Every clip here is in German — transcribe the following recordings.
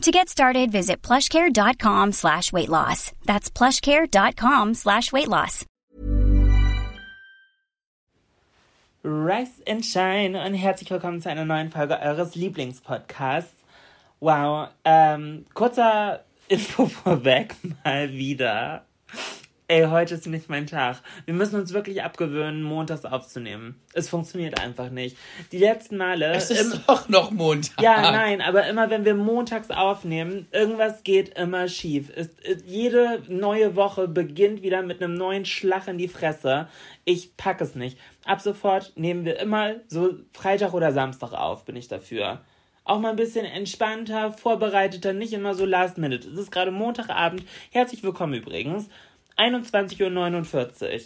To get started, visit plushcare.com slash weight loss. That's plushcare.com slash weight loss. Rise and Shine und herzlich willkommen zu einer neuen Folge eures Lieblingspodcasts. Wow, ähm, kurzer Info vorweg mal wieder. Ey, heute ist nicht mein Tag. Wir müssen uns wirklich abgewöhnen, montags aufzunehmen. Es funktioniert einfach nicht. Die letzten Male. Es ist im, doch noch Montag. Ja, nein, aber immer wenn wir montags aufnehmen, irgendwas geht immer schief. Es, es, jede neue Woche beginnt wieder mit einem neuen Schlag in die Fresse. Ich pack es nicht. Ab sofort nehmen wir immer so Freitag oder Samstag auf, bin ich dafür auch mal ein bisschen entspannter, vorbereiteter, nicht immer so last minute. Es ist gerade Montagabend. Herzlich willkommen übrigens. 21.49 Uhr.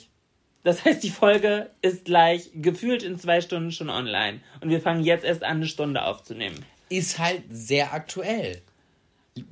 Das heißt, die Folge ist gleich gefühlt in zwei Stunden schon online. Und wir fangen jetzt erst an, eine Stunde aufzunehmen. Ist halt sehr aktuell.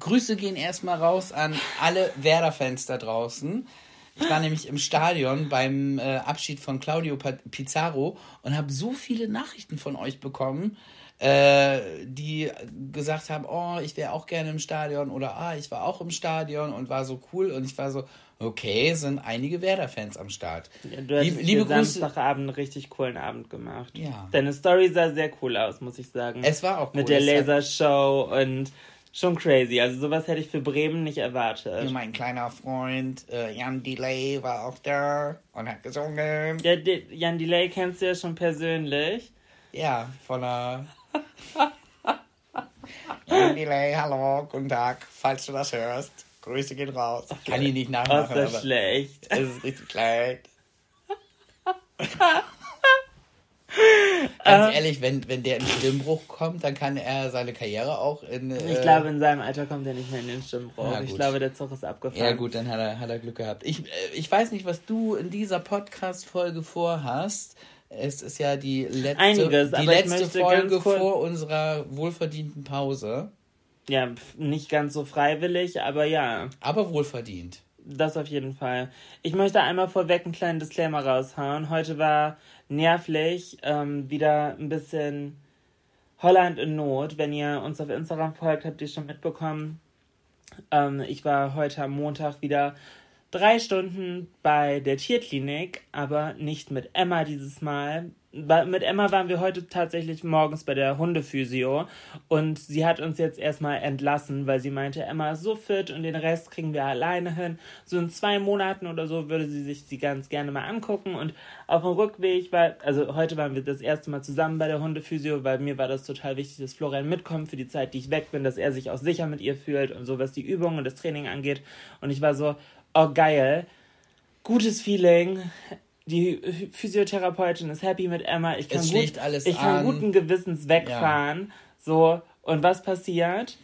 Grüße gehen erstmal raus an alle Werder-Fans da draußen. Ich war nämlich im Stadion beim äh, Abschied von Claudio Pizarro und habe so viele Nachrichten von euch bekommen, äh, die gesagt haben, oh, ich wäre auch gerne im Stadion oder ah, ich war auch im Stadion und war so cool und ich war so, okay, sind einige Werder-Fans am Start. Ja, du hast liebe, liebe Samstagabend einen richtig coolen Abend gemacht. Ja. Deine Story sah sehr cool aus, muss ich sagen. Es war auch cool. Mit der Lasershow und schon crazy. Also sowas hätte ich für Bremen nicht erwartet. Mein kleiner Freund äh, Jan Delay war auch da und hat gesungen. Ja, Jan Delay kennst du ja schon persönlich. Ja, von der... Jan Delay, hallo, guten Tag, falls du das hörst. Grüße gehen raus. Ich kann ihn nicht nachmachen. Das ist schlecht. Es ist richtig schlecht. Ganz ähm, ehrlich, wenn, wenn der in Stimmbruch kommt, dann kann er seine Karriere auch in. Äh, ich glaube, in seinem Alter kommt er nicht mehr in den Stimmbruch. ich glaube, der Zug ist abgefahren. Ja, gut, dann hat er, hat er Glück gehabt. Ich, äh, ich weiß nicht, was du in dieser Podcast-Folge vorhast. Es ist ja die letzte, Einiges, die letzte Folge vor unserer wohlverdienten Pause. Ja, nicht ganz so freiwillig, aber ja. Aber wohlverdient. Das auf jeden Fall. Ich möchte einmal vorweg einen kleinen Disclaimer raushauen. Heute war nervlich ähm, wieder ein bisschen Holland in Not. Wenn ihr uns auf Instagram folgt, habt ihr schon mitbekommen. Ähm, ich war heute am Montag wieder drei Stunden bei der Tierklinik, aber nicht mit Emma dieses Mal. Mit Emma waren wir heute tatsächlich morgens bei der Hundephysio und sie hat uns jetzt erstmal entlassen, weil sie meinte, Emma ist so fit und den Rest kriegen wir alleine hin. So in zwei Monaten oder so würde sie sich sie ganz gerne mal angucken und auf dem Rückweg war, also heute waren wir das erste Mal zusammen bei der Hundephysio, weil mir war das total wichtig, dass Florian mitkommt für die Zeit, die ich weg bin, dass er sich auch sicher mit ihr fühlt und so, was die Übungen und das Training angeht. Und ich war so, oh geil, gutes Feeling. Die Physiotherapeutin ist happy mit Emma. Ich kann, gut, ich kann guten Gewissens wegfahren. Ja. So, und was passiert?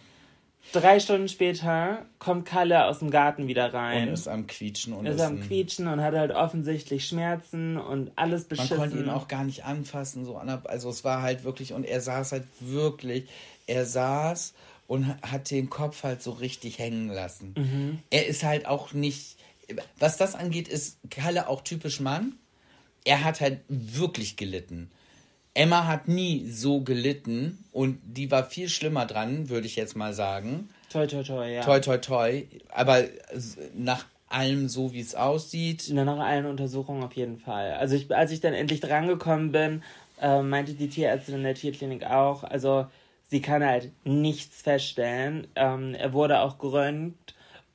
Drei Stunden später kommt Kalle aus dem Garten wieder rein. Und ist am Quietschen. Und ist, ist am Quietschen und hat halt offensichtlich Schmerzen und alles beschissen. Man konnte ihn auch gar nicht anfassen. So also es war halt wirklich, und er saß halt wirklich, er saß und hat den Kopf halt so richtig hängen lassen. Mhm. Er ist halt auch nicht, was das angeht, ist Kalle auch typisch Mann. Er hat halt wirklich gelitten. Emma hat nie so gelitten und die war viel schlimmer dran, würde ich jetzt mal sagen. Toi, toi, toi, ja. Toi, toi, toi. Aber nach allem so, wie es aussieht. Na, nach allen Untersuchungen auf jeden Fall. Also ich, als ich dann endlich drangekommen bin, äh, meinte die Tierärztin in der Tierklinik auch, also sie kann halt nichts feststellen. Ähm, er wurde auch gerönt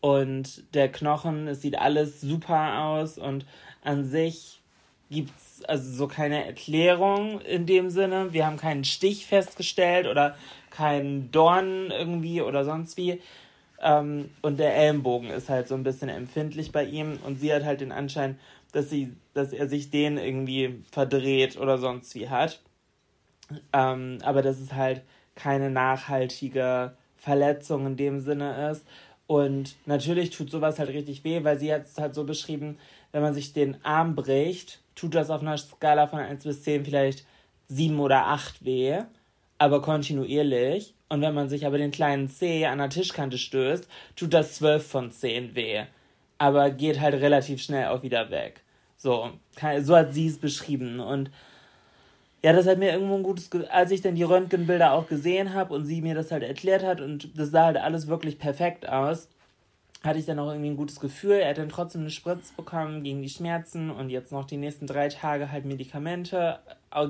Und der Knochen, es sieht alles super aus und an sich gibt es also so keine Erklärung in dem Sinne. Wir haben keinen Stich festgestellt oder keinen Dorn irgendwie oder sonst wie. Ähm, und der Ellenbogen ist halt so ein bisschen empfindlich bei ihm und sie hat halt den Anschein, dass sie, dass er sich den irgendwie verdreht oder sonst wie hat. Ähm, aber dass es halt keine nachhaltige Verletzung in dem Sinne ist. Und natürlich tut sowas halt richtig weh, weil sie hat es halt so beschrieben, wenn man sich den Arm bricht, tut das auf einer Skala von 1 bis 10 vielleicht 7 oder 8 weh, aber kontinuierlich. Und wenn man sich aber den kleinen Zeh an der Tischkante stößt, tut das 12 von 10 weh. Aber geht halt relativ schnell auch wieder weg. So, so hat sie es beschrieben. Und ja, das hat mir irgendwo ein gutes, Ge als ich dann die Röntgenbilder auch gesehen habe und sie mir das halt erklärt hat und das sah halt alles wirklich perfekt aus, hatte ich dann auch irgendwie ein gutes Gefühl. Er hat dann trotzdem eine Spritze bekommen gegen die Schmerzen und jetzt noch die nächsten drei Tage halt Medikamente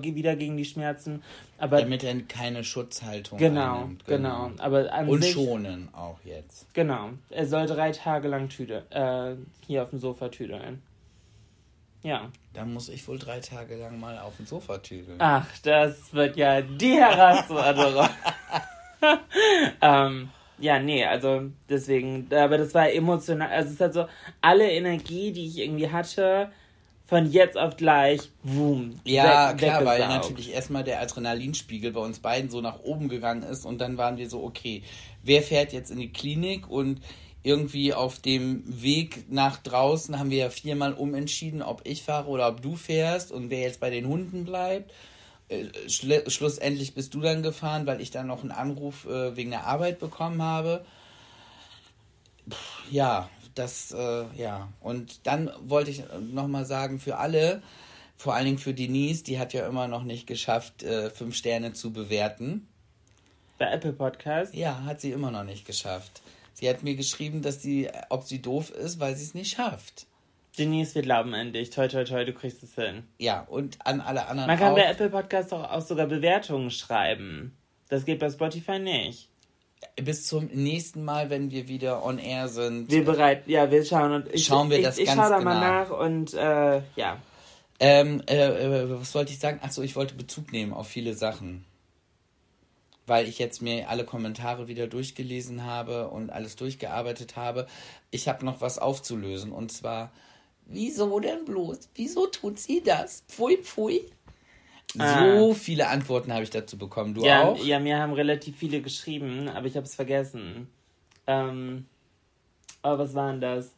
wieder gegen die Schmerzen. Aber Damit er keine Schutzhaltung genau, einnimmt. Genau, genau. Aber an und sich, schonen auch jetzt. Genau. Er soll drei Tage lang tüde, äh, hier auf dem Sofa tüdeln. Ja. Da muss ich wohl drei Tage lang mal auf dem Sofa tüdeln. Ach, das wird ja die Herausforderung. ähm, ja, nee, also deswegen, aber das war emotional, also es ist halt so, alle Energie, die ich irgendwie hatte, von jetzt auf gleich, boom. Ja, weg, klar, weil natürlich erstmal der Adrenalinspiegel bei uns beiden so nach oben gegangen ist und dann waren wir so, okay, wer fährt jetzt in die Klinik und irgendwie auf dem Weg nach draußen haben wir ja viermal umentschieden, ob ich fahre oder ob du fährst und wer jetzt bei den Hunden bleibt. Äh, Schlu schlussendlich bist du dann gefahren, weil ich dann noch einen Anruf äh, wegen der Arbeit bekommen habe. Puh, ja, das, äh, ja. Und dann wollte ich nochmal sagen, für alle, vor allen Dingen für Denise, die hat ja immer noch nicht geschafft, äh, fünf Sterne zu bewerten. Bei Apple Podcast? Ja, hat sie immer noch nicht geschafft. Sie hat mir geschrieben, dass sie, ob sie doof ist, weil sie es nicht schafft. Denise, wir glauben an dich. Toi, toi, toi, du kriegst es hin. Ja, und an alle anderen Man kann auch. bei Apple Podcast auch, auch sogar Bewertungen schreiben. Das geht bei Spotify nicht. Bis zum nächsten Mal, wenn wir wieder on air sind. Wir bereit, ja, wir schauen und ich, schauen wir ich, das ich, ganz ich schau da genau. mal nach und äh, ja. Ähm, äh, äh, was wollte ich sagen? Achso, ich wollte Bezug nehmen auf viele Sachen weil ich jetzt mir alle Kommentare wieder durchgelesen habe und alles durchgearbeitet habe. Ich habe noch was aufzulösen und zwar, wieso denn bloß? Wieso tut sie das? Pfui, pfui. Ah. So viele Antworten habe ich dazu bekommen. Du ja, auch? Ja, mir haben relativ viele geschrieben, aber ich habe es vergessen. Ähm, aber was waren das?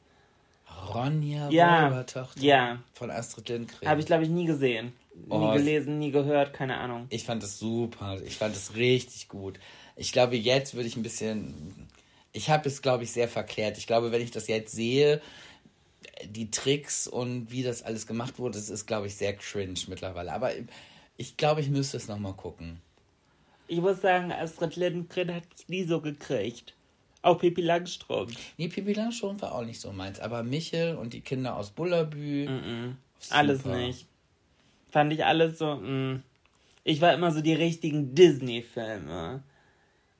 Ronja ja, Räubertochter ja. von Astrid Lindgren. Habe ich, glaube ich, nie gesehen. Oh, nie gelesen, nie gehört, keine Ahnung. Ich fand es super. Ich fand es richtig gut. Ich glaube, jetzt würde ich ein bisschen. Ich habe es, glaube ich, sehr verklärt. Ich glaube, wenn ich das jetzt sehe, die Tricks und wie das alles gemacht wurde, das ist, glaube ich, sehr cringe mittlerweile. Aber ich glaube, ich müsste es nochmal gucken. Ich muss sagen, Astrid Lindgren hat mich nie so gekriegt. Auch Pippi Langstrumpf. Nee, Pippi Langstrumpf war auch nicht so meins. Aber Michel und die Kinder aus Bullabü. Mm -mm. Alles nicht. Fand ich alles so, mh. Ich war immer so die richtigen Disney-Filme.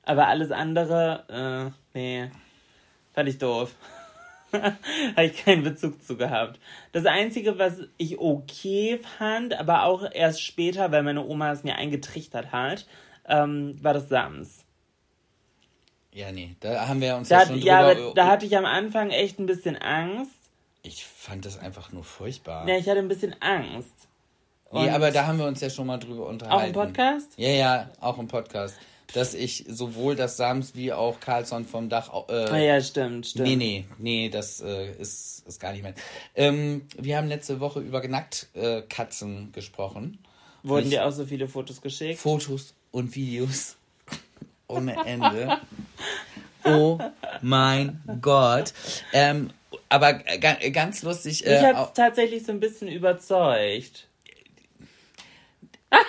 Aber alles andere, äh, nee. Fand ich doof. Habe ich keinen Bezug zu gehabt. Das Einzige, was ich okay fand, aber auch erst später, weil meine Oma es mir eingetrichtert hat, ähm, war das Sams. Ja, nee, da haben wir uns da ja schon Ja, aber da hatte ich am Anfang echt ein bisschen Angst. Ich fand das einfach nur furchtbar. Ja, ich hatte ein bisschen Angst. Nee, aber da haben wir uns ja schon mal drüber unterhalten. Auch im Podcast? Ja, ja, auch im Podcast. Dass ich sowohl das Sams wie auch Carlson vom Dach. Äh, ah, ja, stimmt, stimmt. Nee, nee, nee, das äh, ist, ist gar nicht mehr. Ähm, wir haben letzte Woche über Nacktkatzen äh, gesprochen. Wurden dir auch so viele Fotos geschickt? Fotos und Videos ohne Ende. oh mein Gott. Ähm, aber ganz lustig. Äh, hat tatsächlich so ein bisschen überzeugt.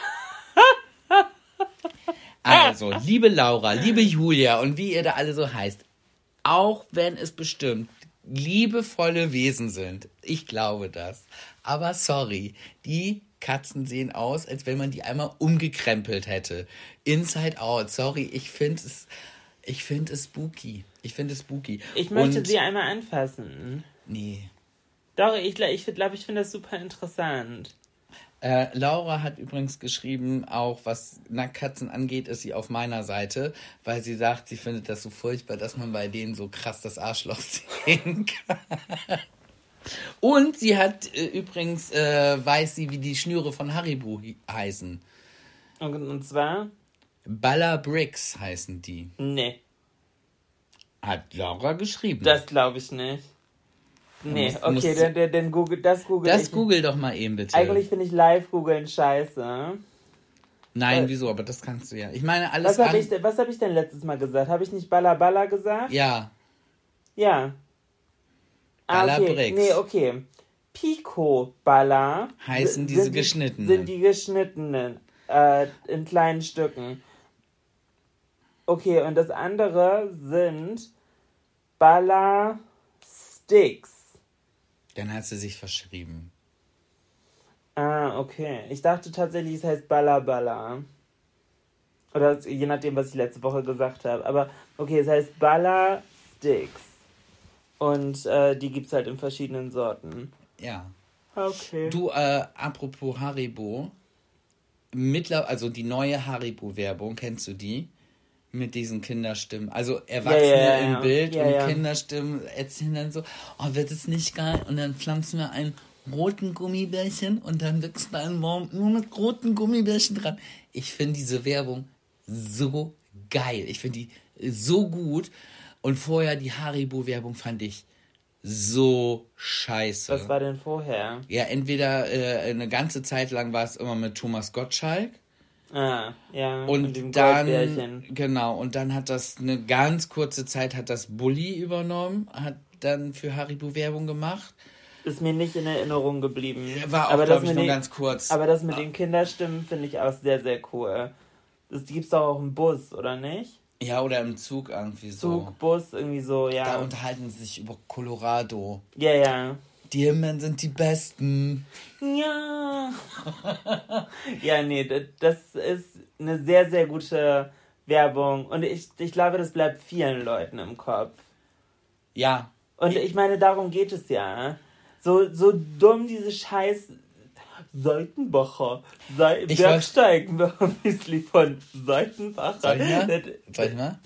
Also, liebe Laura, liebe Julia und wie ihr da alle so heißt, auch wenn es bestimmt liebevolle Wesen sind, ich glaube das, aber sorry, die Katzen sehen aus, als wenn man die einmal umgekrempelt hätte. Inside out, sorry, ich finde es Ich finde es spooky. Ich finde es spooky. Ich möchte Und- sie einmal anfassen. Nee. Doch, ich glaube, ich, glaub, ich finde das super interessant. Äh, Laura hat übrigens geschrieben, auch was Nacktkatzen angeht, ist sie auf meiner Seite, weil sie sagt, sie findet das so furchtbar, dass man bei denen so krass das Arschloch sehen kann. Und sie hat äh, übrigens, äh, weiß sie, wie die Schnüre von Haribo heißen. Und, und zwar, Baller Bricks heißen die. nee, Hat Laura geschrieben. das glaube ich nicht. Nee, musst- okay, musst- dann, dann, dann google, das google das ich. google doch mal eben bitte. Eigentlich finde ich live-googeln scheiße. Nein, äh, wieso? Aber das kannst du ja. Ich meine, alles Was habe ich, denn- was hab ich denn letztes Mal gesagt? Habe ich nicht Balla Balla gesagt? Ja, Ja. Ah, Balla okay. Bricks. Nee, okay. Pico Balla Heißen diese die- geschnittenen. Sind die geschnittenen. Äh, in kleinen Stücken. Okay, und das andere sind Balla Sticks. Dann hat sie sich verschrieben. Ah, okay. Ich dachte tatsächlich, es heißt Balla Balla. Oder je nachdem, was ich letzte Woche gesagt habe. Aber okay, es heißt Balla Sticks. Und äh, die gibt es halt in verschiedenen Sorten. Ja. Okay. Du, äh, apropos Haribo, mittler also die neue Haribo-Werbung, kennst du die? Mit diesen Kinderstimmen. Also Erwachsene Ja, ja, ja, im. Bild und. Kinderstimmen erzählen dann so, oh, wird es nicht geil? Und dann pflanzen wir einen roten Gummibärchen und dann wächst da ein Baum nur mit roten Gummibärchen dran. Ich finde diese Werbung so geil. Ich finde die so gut. Und vorher die Haribo-Werbung fand ich so scheiße. Was war denn vorher? Ja, entweder äh, eine ganze Zeit lang war es immer mit Thomas Gottschalk Ah, ja. und dem dann genau und dann hat das eine ganz kurze Zeit hat das Bully übernommen, hat dann für Haribo Werbung gemacht. Ist mir nicht in Erinnerung geblieben. War auch Aber das glaube ich nur den- ganz kurz. Aber das mit den Kinderstimmen finde ich auch sehr, sehr cool. Das gibt's doch auch im Bus, oder nicht? ja, oder im Zug irgendwie so. Zug, Bus, irgendwie so, Da ja. unterhalten sie sich über Colorado. Ja, ja. Die Himmeln sind die besten. Ja. ja, nee, das ist eine sehr, sehr gute Werbung. Und ich, ich glaube, das bleibt vielen Leuten im Kopf. Ja, Und ich meine, darum geht es ja. So, so dumm diese Scheiß Seitenbacher. Se Ich Bergsteigen Müsli von Seitenbacher. Soll ich mal? Soll ich mal?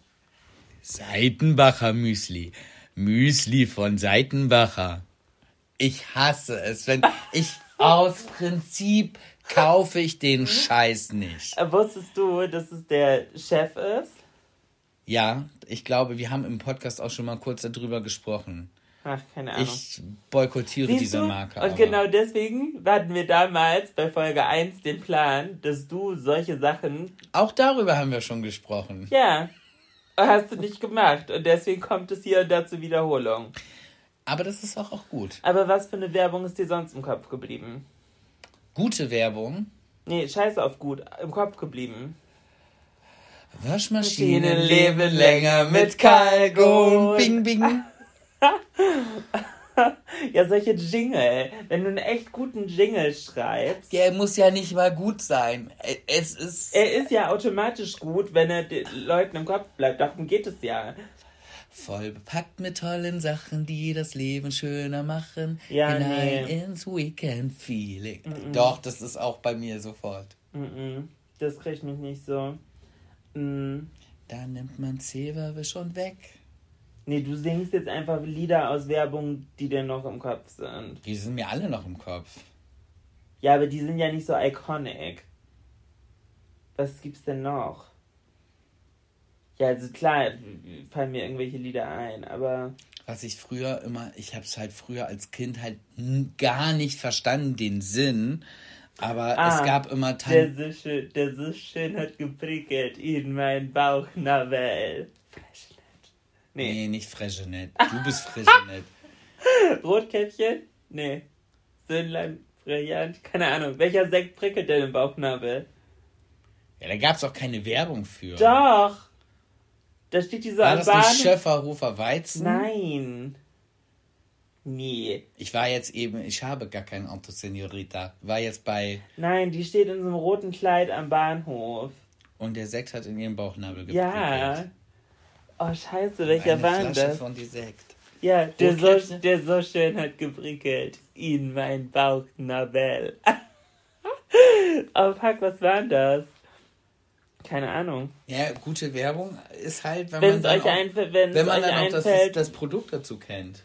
Seitenbacher Müsli. Müsli von Seitenbacher. Ich hasse es, wenn ich aus Prinzip kaufe ich den Scheiß nicht. Äh, Wusstest du, dass es der Chef ist? Ja, ich glaube, wir haben im Podcast auch schon mal kurz darüber gesprochen. Ach, keine Ahnung. Ich boykottiere Siehst diese du? Marke. Und aber. genau deswegen hatten wir damals bei Folge 1 den Plan, dass du solche Sachen, Auch darüber haben wir schon gesprochen. ja, hast du nicht gemacht. Und deswegen kommt es hier und da zur Wiederholung. Aber das ist auch, auch gut. Aber was für eine Werbung ist dir sonst im Kopf geblieben? Gute Werbung. Nee, scheiße auf gut, im Kopf geblieben. Waschmaschinen leben länger mit Kalkon. Bing, bing. Ja, solche Jingle. Wenn du einen echt guten Jingle schreibst. Der muss ja nicht mal gut sein. Es ist. Er ist ja automatisch gut, wenn er den Leuten im Kopf bleibt. Darum geht es ja. Voll bepackt mit tollen Sachen, die das Leben schöner machen. Ja, Hinein nee. ins Weekend Feeling. Doch, das ist auch bei mir sofort. Mhm. Das kriegt mich nicht so. Mhm. Da nimmt man Zeberwisch und weg. Nee, du singst jetzt einfach Lieder aus Werbung, die dir noch im Kopf sind. Die sind mir alle noch im Kopf. Ja, aber die sind ja nicht so iconic. Was gibt's denn noch? Ja, also klar, fallen mir irgendwelche Lieder ein, aber Was ich früher immer, ich habe es halt früher als Kind halt gar nicht verstanden, den Sinn. Aber Ah, es gab immer der Tan so schön, der so schön hat geprickelt in mein Bauchnabel. Nee. Nee, nicht Fregenet. Du bist Fregenet. Rotkäppchen? Nee. Söhnlein, Brillant? Keine Ahnung. Welcher Sekt prickelt denn im Bauchnabel? ja, da gab es auch keine Werbung für. Doch! Da steht diese War das Bahn. nicht Schöfferhofer Weizen? Nein. Nee. Ich war jetzt eben, ich habe gar kein Auto, Senorita. War jetzt bei, Nein, die steht in so einem roten Kleid am Bahnhof. und der Sekt hat in ihrem Bauchnabel geprickelt. Ja. Oh, scheiße, welcher Eine war das? von die Sekt. Ja, der so, der so schön hat geprickelt. In mein Bauch, Nabel. oh, fuck, was war denn das? Keine Ahnung. Ja, gute Werbung ist halt, wenn Wenn man dann euch, auch, einfällt, wenn wenn man euch dann auch das, das Produkt dazu kennt.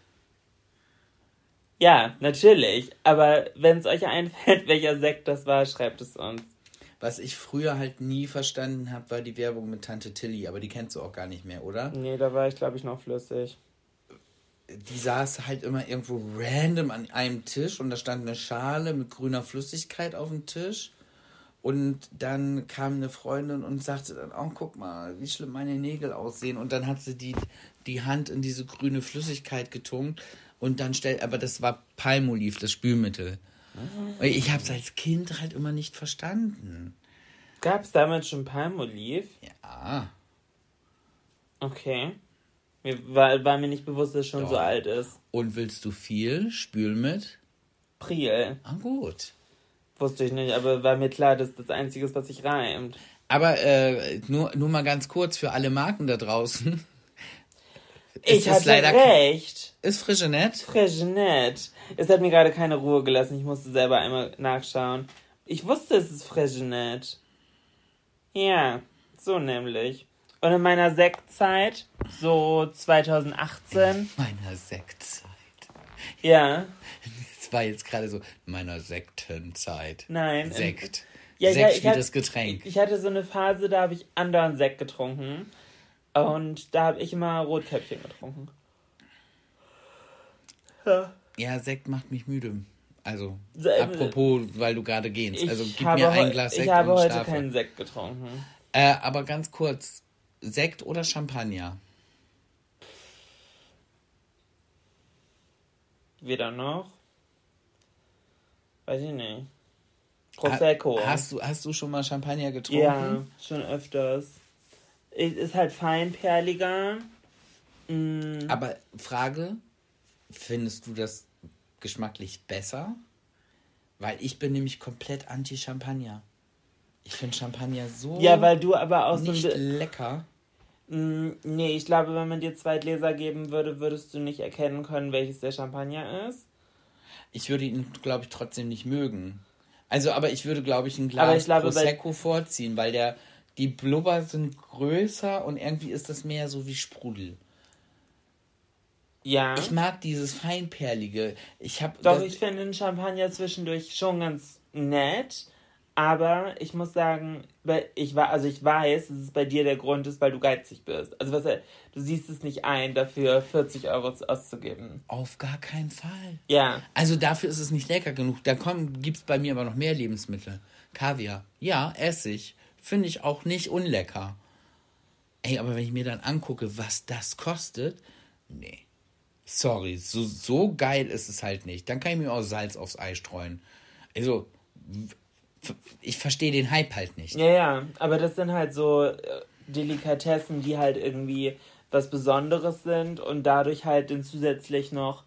Ja, natürlich. Aber wenn es euch einfällt, welcher Sekt das war, schreibt es uns. Was ich früher halt nie verstanden habe, war die Werbung mit Tante Tilly, aber die kennst du auch gar nicht mehr, oder? Nee, da war ich, glaube ich, noch flüssig. Die saß halt immer irgendwo random an einem Tisch und da stand eine Schale mit grüner Flüssigkeit auf dem Tisch. Und dann kam eine Freundin und sagte dann, oh, guck mal, wie schlimm meine Nägel aussehen. Und dann hat sie die, die Hand in diese grüne Flüssigkeit getunkt. Und dann stellt, aber das war Palmolive, das Spülmittel. Ich habe es als Kind halt immer nicht verstanden. Gab es damals schon Palmolive? Ja, Okay. Mir war, war mir nicht bewusst, dass es schon Doch. so alt ist. und willst du viel? Spül mit? Priel. Ah, gut. Wusste ich nicht, aber war mir klar, dass das Einzige ist, was sich reimt. Aber äh, nur, nur mal ganz kurz für alle Marken da draußen. Ich hatte leider recht. Ist Frigenet? Fregenet. Es hat mir gerade keine Ruhe gelassen. Ich musste selber einmal nachschauen. Ich wusste, es ist Fregenet. Ja, so nämlich. Und in meiner Sektzeit, so 2018, Meiner Sektzeit. ja, Es war jetzt gerade so meiner Sektenzeit. Nein, Sekt. Ja, Sekt ich wie hatte- das Getränk. Ich hatte so eine Phase, da habe ich andauernd Sekt getrunken. Und da habe ich immer Rotkäppchen getrunken. Ja. Ja, Sekt macht mich müde. Also, apropos, weil du gerade gehst. Also, gib mir ein Glas Sekt ich habe und heute schlafe. keinen Sekt getrunken. Äh, aber ganz kurz, Sekt oder Champagner? Weder noch. Weiß ich nicht. Prosecco. Ha- Hast du, hast du schon mal Champagner getrunken? ja, schon öfters. Ist halt feinperliger. Mm, Aber Frage, findest du das geschmacklich besser? Weil ich bin nämlich komplett anti-Champagner. Ich finde Champagner so ja, weil du aber auch so nicht bi- lecker. Mm, Nee, ich glaube, wenn man dir zwei Gläser geben würde, würdest du nicht erkennen können, welches der Champagner ist. Ich würde ihn, glaube ich, trotzdem nicht mögen. Also, aber ich würde, glaube ich, ein Glas ich glaube, Prosecco vorziehen, weil der, die Blubber sind größer und irgendwie ist das mehr so wie Sprudel. Ja. Ich mag dieses Feinperlige. Ich habe Doch, ich finde den Champagner zwischendurch schon ganz nett. Aber ich muss sagen, ich war, also ich weiß, dass es bei dir der Grund ist, weil du geizig bist. Also was, du siehst es nicht ein, dafür 40 Euro auszugeben. auf gar keinen Fall. Ja. Also dafür ist es nicht lecker genug. Da gibt es bei mir aber noch mehr Lebensmittel. Kaviar. Ja, Essig. Finde ich auch nicht unlecker. Ey, aber wenn ich mir dann angucke, was das kostet, nee. Sorry, so, so geil ist es halt nicht. Dann kann ich mir auch Salz aufs Ei streuen. Also, ich verstehe den Hype halt nicht. Ja, ja. Aber das sind halt so äh, Delikatessen, die halt irgendwie was Besonderes sind und dadurch halt den zusätzlich noch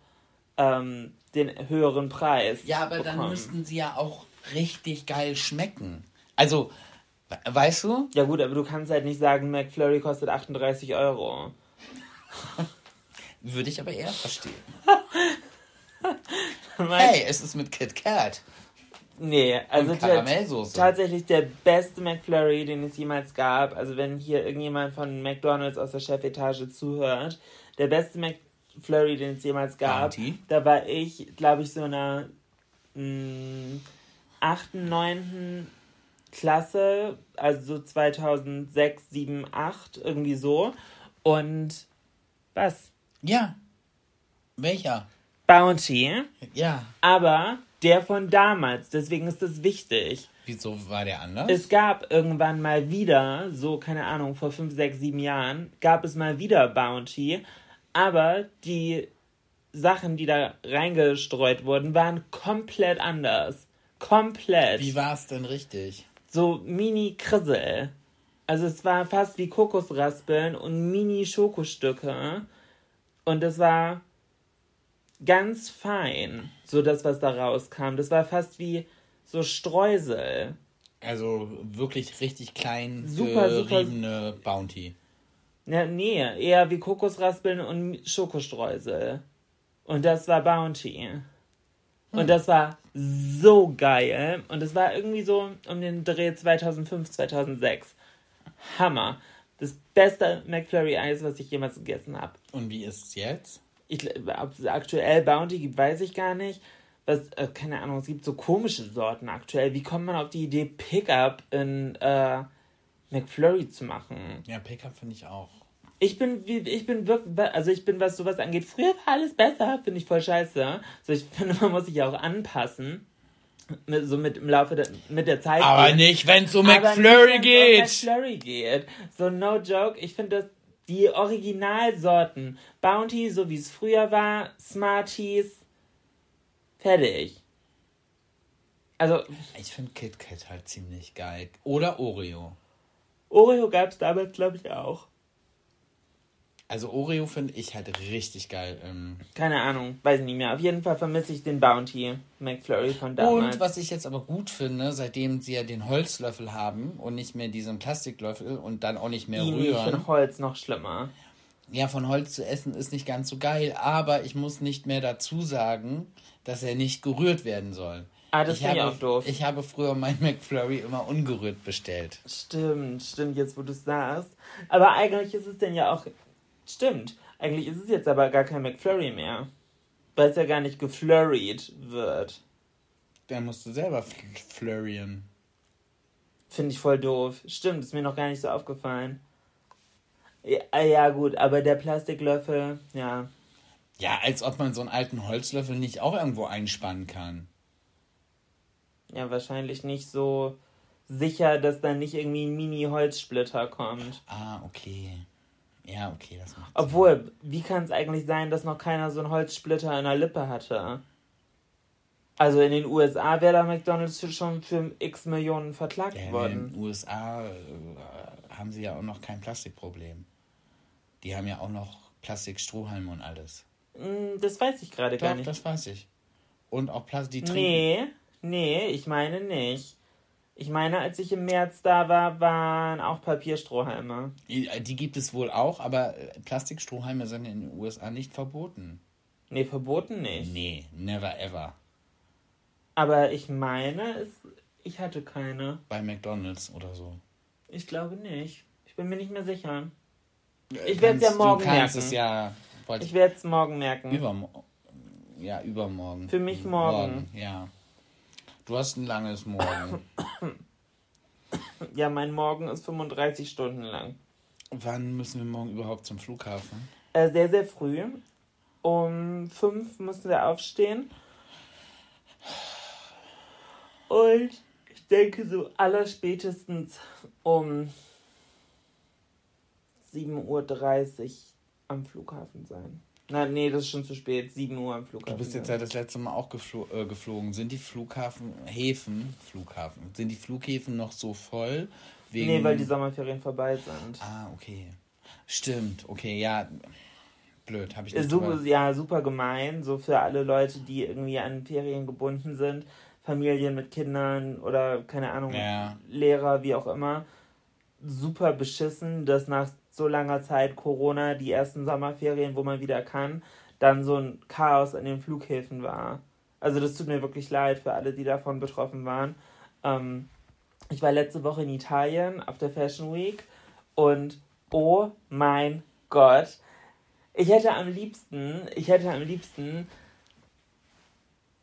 ähm, den höheren Preis. Ja, aber dann bekommen. müssten sie ja auch richtig geil schmecken. Also, we- weißt du? Ja gut, aber du kannst halt nicht sagen, McFlurry kostet 38 Euro. Würde ich aber eher verstehen. Hey, es ist mit Kit Kat. Nee, also Karamellsoße. tatsächlich der beste McFlurry, den es jemals gab. Also wenn hier irgendjemand von McDonalds aus der Chefetage zuhört, der beste McFlurry, den es jemals gab, Bounty? da war ich, glaube ich, so in einer mh, 8., 9. Klasse, also so 2006, 7, 8, irgendwie so. Und was? Ja. Welcher? Bounty, Ja. aber der von damals, deswegen ist das wichtig. Wieso war der anders? Es gab irgendwann mal wieder, so keine Ahnung, vor 5, 6, 7 Jahren, gab es mal wieder Bounty, aber die Sachen, die da reingestreut wurden, waren komplett anders. Komplett. Wie war es denn richtig? So Mini-Krissel. Also es war fast wie Kokosraspeln und Mini-Schokostücke. Und das war ganz fein, so das, was da rauskam. Das war fast wie so Streusel. Also wirklich richtig klein Super, super- Bounty. Ja, nee, eher wie Kokosraspeln und Schokostreusel. Und das war Bounty. Und das war so geil. Und es war irgendwie so um den Dreh 2005, 2006. Hammer. Das beste McFlurry-Eis, was ich jemals gegessen habe. Und wie ist es jetzt? Ich, ob es aktuell Bounty gibt, weiß ich gar nicht. Was, äh, keine Ahnung, es gibt so komische Sorten aktuell. Wie kommt man auf die Idee, Pickup in äh, McFlurry zu machen? Ja, Pickup finde ich auch. Ich bin, wie- ich bin wirklich, also ich bin, was sowas angeht, früher war alles besser, finde ich voll scheiße. So, ich finde, man muss sich ja auch anpassen. Mit, so mit im Laufe der, mit der Zeit. Aber gehen. nicht, wenn es um McFlurry geht. Um McFlurry geht. So, no joke. Ich finde, dass die Originalsorten, Bounty, so wie es früher war, Smarties, fertig. Also, Ich finde KitKat halt ziemlich geil. Oder Oreo. Oreo gab es damals, glaube ich, auch. Also Oreo finde ich halt richtig geil. Ähm. Keine Ahnung, weiß ich nicht mehr. Auf jeden Fall vermisse ich den Bounty McFlurry von damals. Und was ich jetzt aber gut finde, seitdem sie ja den Holzlöffel haben und nicht mehr diesen Plastiklöffel und dann auch nicht mehr Die rühren. von Holz noch schlimmer. Ja, von Holz zu essen ist nicht ganz so geil, aber ich muss nicht mehr dazu sagen, dass er nicht gerührt werden soll. Ah, das finde ich auch doof. Ich habe früher mein McFlurry immer ungerührt bestellt. Stimmt, stimmt, jetzt wo du es sagst. Aber eigentlich ist es denn ja auch. Stimmt. Eigentlich ist es jetzt aber gar kein McFlurry mehr. Weil es ja gar nicht geflurried wird. Der musste selber fl- flurrien. Finde ich voll doof. Stimmt, ist mir noch gar nicht so aufgefallen. Ja, ah, ja, gut, aber der Plastiklöffel, ja. Ja, als ob man so einen alten Holzlöffel nicht auch irgendwo einspannen kann. Ja, wahrscheinlich nicht so sicher, dass da nicht irgendwie ein Mini-Holzsplitter kommt. Ah, okay. Ja, okay, das macht Sinn. Obwohl, wie kann es eigentlich sein, dass noch keiner so einen Holzsplitter in der Lippe hatte? Also in den USA wäre da McDonalds schon für x Millionen verklagt Ja, in worden. den USA äh, haben sie ja auch noch kein Plastikproblem. Die haben ja auch noch Plastikstrohhalme und alles. Hm, Das weiß ich gerade gar nicht. das weiß ich. Und auch Plastik. Die. Nee, nee, ich meine nicht. Ich meine, als ich im März da war, waren auch Papierstrohhalme. Die die gibt es wohl auch, aber äh, Plastikstrohhalme sind in den USA nicht verboten. Nee, verboten nicht. Nee, never ever. Aber ich meine, es, ich hatte keine. Bei McDonalds oder so. Ich glaube nicht. Ich bin mir nicht mehr sicher. Ich werde es ja morgen Du kannst merken. es ja. Ich werde es morgen merken. Übermorgen. Ja, übermorgen. Für mich morgen. Ja. Du hast ein langes Morgen. Ja, mein Morgen ist 35 Stunden lang. Wann müssen wir morgen überhaupt zum Flughafen? Äh, sehr, sehr früh. Um fünf müssen wir aufstehen. Und ich denke so allerspätestens um 7.30 Uhr am Flughafen sein. Na, nee, das ist schon zu spät. 7 Uhr am Flughafen. Du bist jetzt ja das letzte Mal auch geflo äh, geflogen. Sind die Flughafen, Häfen, Flughafen, sind die Flughäfen noch so voll? Wegen... Nee, weil die Sommerferien vorbei sind. Ah, okay. Stimmt, okay, ja. Blöd, habe ich nicht super, drüber- ja, super gemein, so für alle Leute, die irgendwie an Ferien gebunden sind, Familien mit Kindern oder keine Ahnung, Ja. Lehrer, wie auch immer. Super beschissen, dass nach so langer Zeit Corona, die ersten Sommerferien, wo man wieder kann, dann so ein Chaos an den Flughäfen war. Also das tut mir wirklich leid für alle, die davon betroffen waren. Ähm, ich war letzte Woche in Italien auf der Fashion Week und oh mein Gott, ich hätte am liebsten, ich hätte am liebsten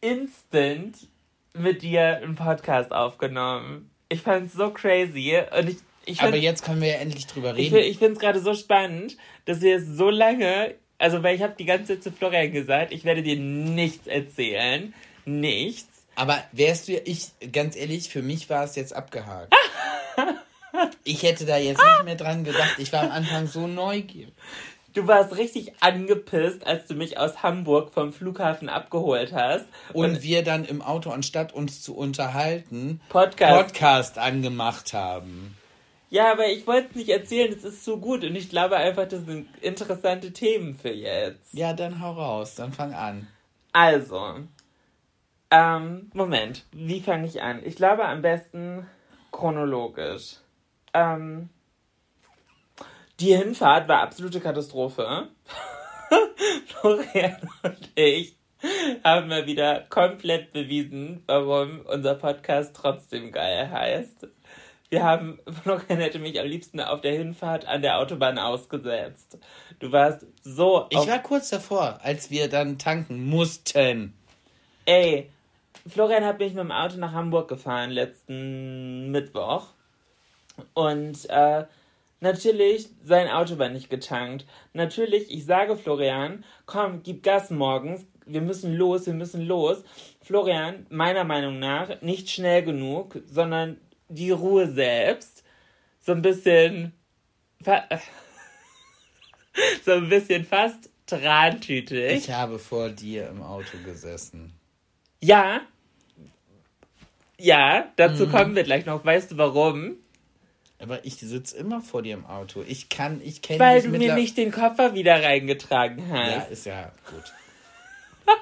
instant mit dir einen Podcast aufgenommen. Ich fand's so crazy und ich, ich Aber jetzt können wir ja endlich drüber reden. ich finde es gerade so spannend, dass wir es so lange, also weil ich habe die ganze Zeit zu Florian gesagt, ich werde dir nichts erzählen, nichts. Aber wärst du ja, ich, ganz ehrlich, für mich war es jetzt abgehakt. ich hätte da jetzt nicht mehr dran gedacht. Ich war am Anfang so neugierig. Du warst richtig angepisst, als du mich aus Hamburg vom Flughafen abgeholt hast Und wir dann im Auto, anstatt uns zu unterhalten, Podcast. Podcast angemacht haben. Ja, aber ich wollte es nicht erzählen, es ist so gut und ich glaube einfach, das sind interessante Themen für jetzt. Ja, dann hau raus, dann fang an. Also, ähm, Moment, wie fange ich an? Ich glaube am besten chronologisch. Ähm, Die Hinfahrt war absolute Katastrophe. Florian und ich haben mal wieder komplett bewiesen, warum unser Podcast trotzdem geil heißt. Wir haben, Florian hätte mich am liebsten auf der Hinfahrt an der Autobahn ausgesetzt. Du warst so. Ich war kurz davor, als wir dann tanken mussten. Ey, Florian hat mich mit dem Auto nach Hamburg gefahren letzten Mittwoch. Und äh, natürlich, sein Auto war nicht getankt. Natürlich, ich sage Florian, komm, gib Gas morgens. Wir müssen los, wir müssen los. Florian, meiner Meinung nach, nicht schnell genug, sondern die Ruhe selbst. So ein bisschen. so ein bisschen fast trantütig. Ich habe vor dir im Auto gesessen. Ja. Ja, dazu mhm. kommen wir gleich noch. Weißt du warum? Aber ich sitze immer vor dir im Auto. Ich kann, ich kenne Weil du mir nicht den Koffer wieder reingetragen hast. Ja, ist ja gut.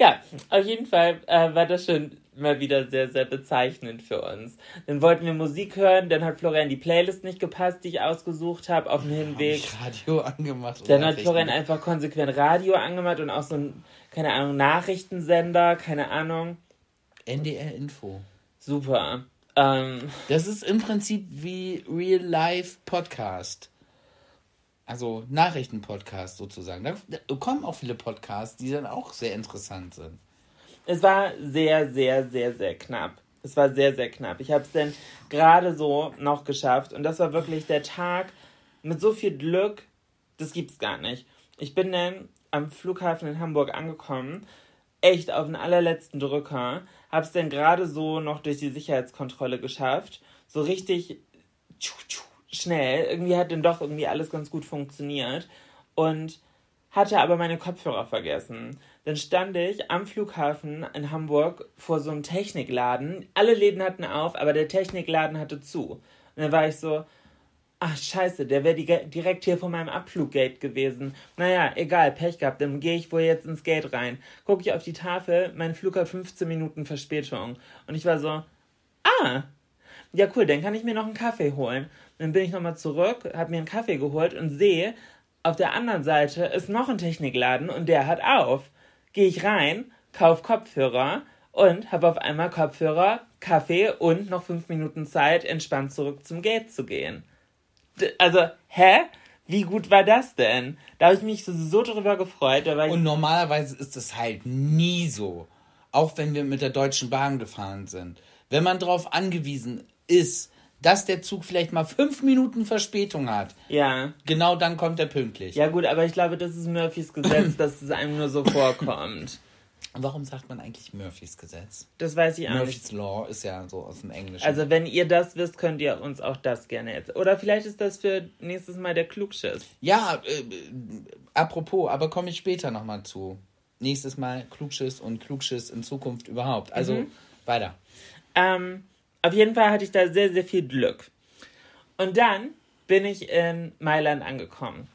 ja, auf jeden Fall äh, war das schon mal wieder sehr, sehr bezeichnend für uns. Dann wollten wir Musik hören, dann hat Florian die Playlist nicht gepasst, die ich ausgesucht habe, auf dem Hinweg. Hab Radio angemacht. Dann hat Florian einfach konsequent Radio angemacht und auch so ein, keine Ahnung, Nachrichtensender, keine Ahnung. NDR Info. Super. Ähm, das ist im Prinzip wie Real Life Podcast. Also Nachrichtenpodcast sozusagen. Da, kommen auch viele Podcasts, die dann auch sehr interessant sind. Es war sehr, sehr, sehr, sehr knapp. Es war sehr, sehr knapp. Ich habe es dann gerade so noch geschafft. Und das war wirklich der Tag mit so viel Glück, das gibt's gar nicht. Ich bin dann am Flughafen in Hamburg angekommen, echt auf den allerletzten Drücker, habe es dann gerade so noch durch die Sicherheitskontrolle geschafft. So richtig schnell. Irgendwie hat dann doch irgendwie alles ganz gut funktioniert. Und hatte aber meine Kopfhörer vergessen. Dann stand ich am Flughafen in Hamburg vor so einem Technikladen. Alle Läden hatten auf, aber der Technikladen hatte zu. Und dann war ich so, ach scheiße, der wäre direkt hier vor meinem Abfluggate gewesen. Naja, egal, Pech gehabt, dann gehe ich wohl jetzt ins Gate rein. Gucke ich auf die Tafel, mein Flug hat 15 Minuten Verspätung. Und ich war so, ah, ja cool, dann kann ich mir noch einen Kaffee holen. Dann bin ich nochmal zurück, habe mir einen Kaffee geholt und sehe, auf der anderen Seite ist noch ein Technikladen und der hat auf gehe ich rein, kauf Kopfhörer und habe auf einmal Kopfhörer, Kaffee und noch fünf Minuten Zeit, entspannt zurück zum Gate zu gehen. D also, hä? Wie gut war das denn? Da habe ich mich so drüber gefreut. und normalerweise ist es halt nie so. Auch wenn wir mit der Deutschen Bahn gefahren sind. Wenn man darauf angewiesen ist, dass der Zug vielleicht mal fünf Minuten Verspätung hat. Ja. Genau dann kommt er pünktlich. Ja gut, aber ich glaube, das ist Murphys Gesetz, dass es einem nur so vorkommt. Warum sagt man eigentlich Murphys Gesetz? Das weiß ich auch Murphys nicht. Murphys Law ist ja so aus dem Englischen. Also wenn ihr das wisst, könnt ihr uns auch das gerne erzählen. Oder vielleicht ist das für nächstes Mal der Klugschiss. Ja, äh, apropos, aber komme ich später nochmal zu. Nächstes Mal Klugschiss und Klugschiss in Zukunft überhaupt. Also mhm. weiter. Ähm, auf jeden Fall hatte ich da sehr, sehr viel Glück. Und dann bin ich in Mailand angekommen.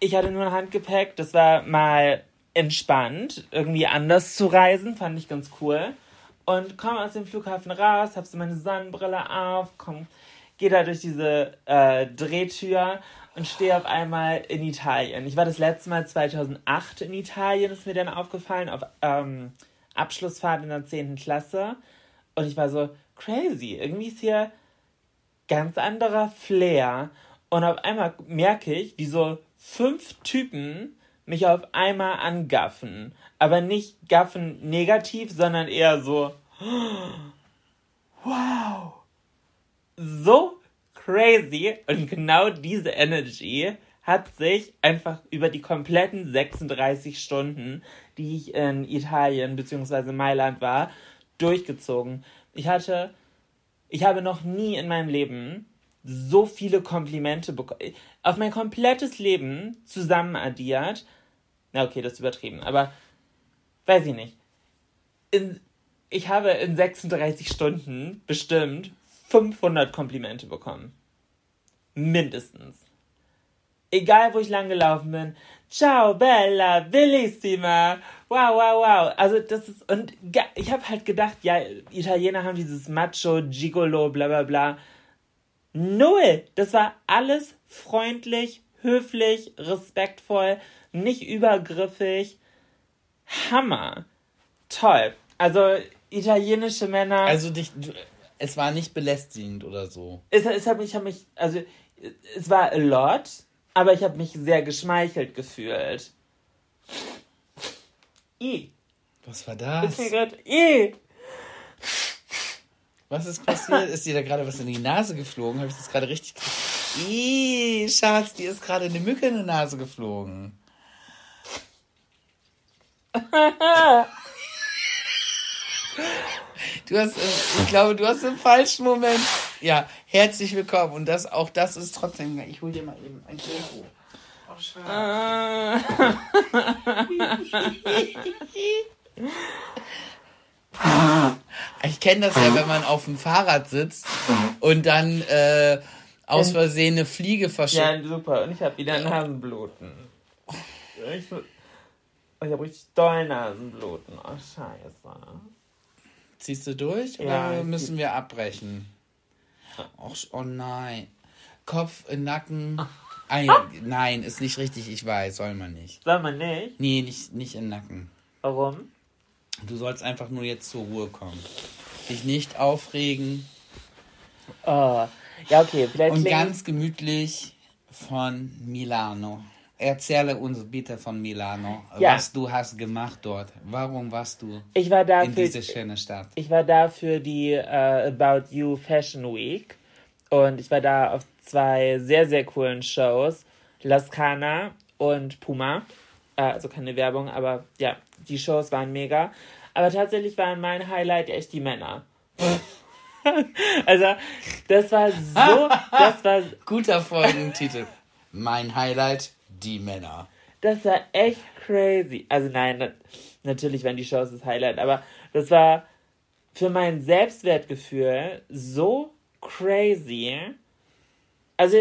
Ich hatte nur ein Handgepäck, das war mal entspannt, irgendwie anders zu reisen, fand ich ganz cool. Und komme aus dem Flughafen raus, hab so meine Sonnenbrille auf, komm, gehe da durch diese äh, Drehtür und stehe auf einmal in Italien. Ich war das letzte Mal 2008 in Italien, ist mir dann aufgefallen, auf ähm, Abschlussfahrt in der 10. Klasse. Und ich war so, crazy. Irgendwie ist hier ganz anderer Flair. Und auf einmal merke ich, wie so fünf Typen mich auf einmal angaffen. Aber nicht gaffen negativ, sondern eher so, wow, so crazy. Und genau diese Energy hat sich einfach über die kompletten 36 Stunden, die ich in Italien bzw. Mailand war, durchgezogen. Ich hatte, ich habe noch nie in meinem Leben so viele Komplimente bekommen. Auf mein komplettes Leben zusammen addiert. Na, okay, das ist übertrieben, aber weiß ich nicht. In, ich habe in 36 Stunden bestimmt 500 Komplimente bekommen. Mindestens. Egal, wo ich lang gelaufen bin. Ciao, Bella, bellissima. Wow, wow, wow. Also das ist, und ich habe halt gedacht, ja, Italiener haben dieses Macho, Gigolo, bla bla bla. Null. Das war alles freundlich, höflich, respektvoll, nicht übergriffig. Hammer. Toll. Also italienische Männer. Also dich, du, es war nicht belästigend oder so. Es, es hat mich, ich hab mich, also es war a lot, aber ich habe mich sehr geschmeichelt gefühlt. I. Was war Ist das? mir grad, I. Was ist passiert? Ist dir da gerade was in die Nase geflogen? Habe ich das gerade richtig... Ih, Schatz, dir ist gerade eine Mücke in die Nase geflogen. Du hast, ich glaube, du hast im falschen Moment. Ja, herzlich willkommen. Und das, auch das ist trotzdem. Ich hol dir mal eben ein Kilo. Oh, schade. Ich kenne das ja, wenn man auf dem Fahrrad sitzt und dann äh, aus Versehen eine Fliege verschickt. Ja, super. Und ich habe wieder Nasenbluten. Ich, so- ich habe richtig doll Nasenbluten. Oh, scheiße. Ziehst du durch oder Ja, müssen wir abbrechen? Och, oh nein. Kopf, in Nacken. Ja, nein, ist nicht richtig, ich weiß, soll man nicht. Soll man nicht? Nee, nicht, nicht im Nacken. Warum? Du sollst einfach nur jetzt zur Ruhe kommen. Dich nicht aufregen Oh. Ja, okay. Vielleicht und ganz gemütlich von Milano. Erzähle uns bitte von Milano, Ja. was du hast gemacht dort. Warum warst du ich war da in für, diese schöne Stadt? ich war da für die äh, About You Fashion Week und ich war da auf zwei sehr, sehr coolen Shows. Las Cana und Puma. Äh, also keine Werbung, aber ja, die Shows waren mega. Aber tatsächlich waren mein Highlight echt die Männer. also, das war so, das war, Guter Folgentitel. mein Highlight, die Männer. das war echt crazy. Also nein, na, natürlich waren die Shows das Highlight, aber das war für mein Selbstwertgefühl so crazy. Also,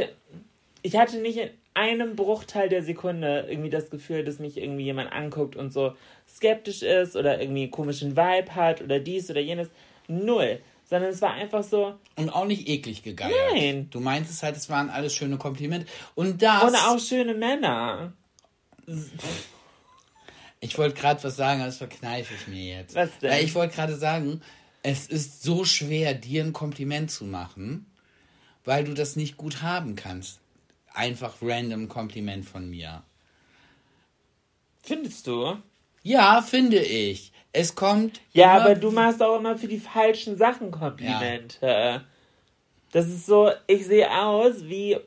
ich hatte nicht in einem Bruchteil der Sekunde irgendwie das Gefühl, dass mich irgendwie jemand anguckt und so skeptisch ist oder irgendwie einen komischen Vibe hat oder dies oder jenes. Null. Sondern es war einfach so, Und auch nicht eklig gegeiert. Nein. Du meintest halt, es waren alles schöne Komplimente. Und das. und auch schöne Männer. Ich wollte gerade was sagen, das verkneife ich mir jetzt. Was denn? Weil ich wollte gerade sagen, es ist so schwer, dir ein Kompliment zu machen, weil du das nicht gut haben kannst. Einfach random Kompliment von mir. Findest du? Ja, finde ich. Es kommt. Ja, aber du machst auch immer für die falschen Sachen Komplimente. Das ist so, ich sehe aus wie,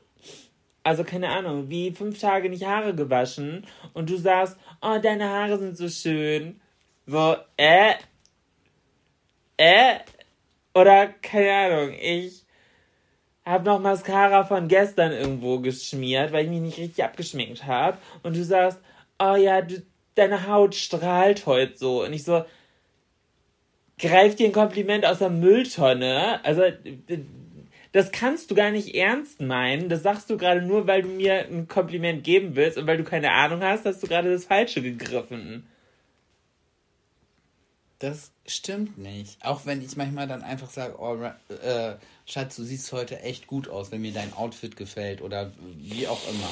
also keine Ahnung, wie fünf Tage nicht Haare gewaschen und du sagst, oh, deine Haare sind so schön. So, äh, äh, oder keine Ahnung, ich habe noch Mascara von gestern irgendwo geschmiert, weil ich mich nicht richtig abgeschminkt habe und du sagst, oh ja, du, deine Haut strahlt heute so und ich so, greif dir ein Kompliment aus der Mülltonne. Also, das kannst du gar nicht ernst meinen. Das sagst du gerade nur, weil du mir ein Kompliment geben willst und weil du keine Ahnung hast, hast du gerade das Falsche gegriffen. Das stimmt nicht. Auch wenn ich manchmal dann einfach sage, oh, äh, Schatz, du siehst heute echt gut aus, wenn mir dein Outfit gefällt oder wie auch immer.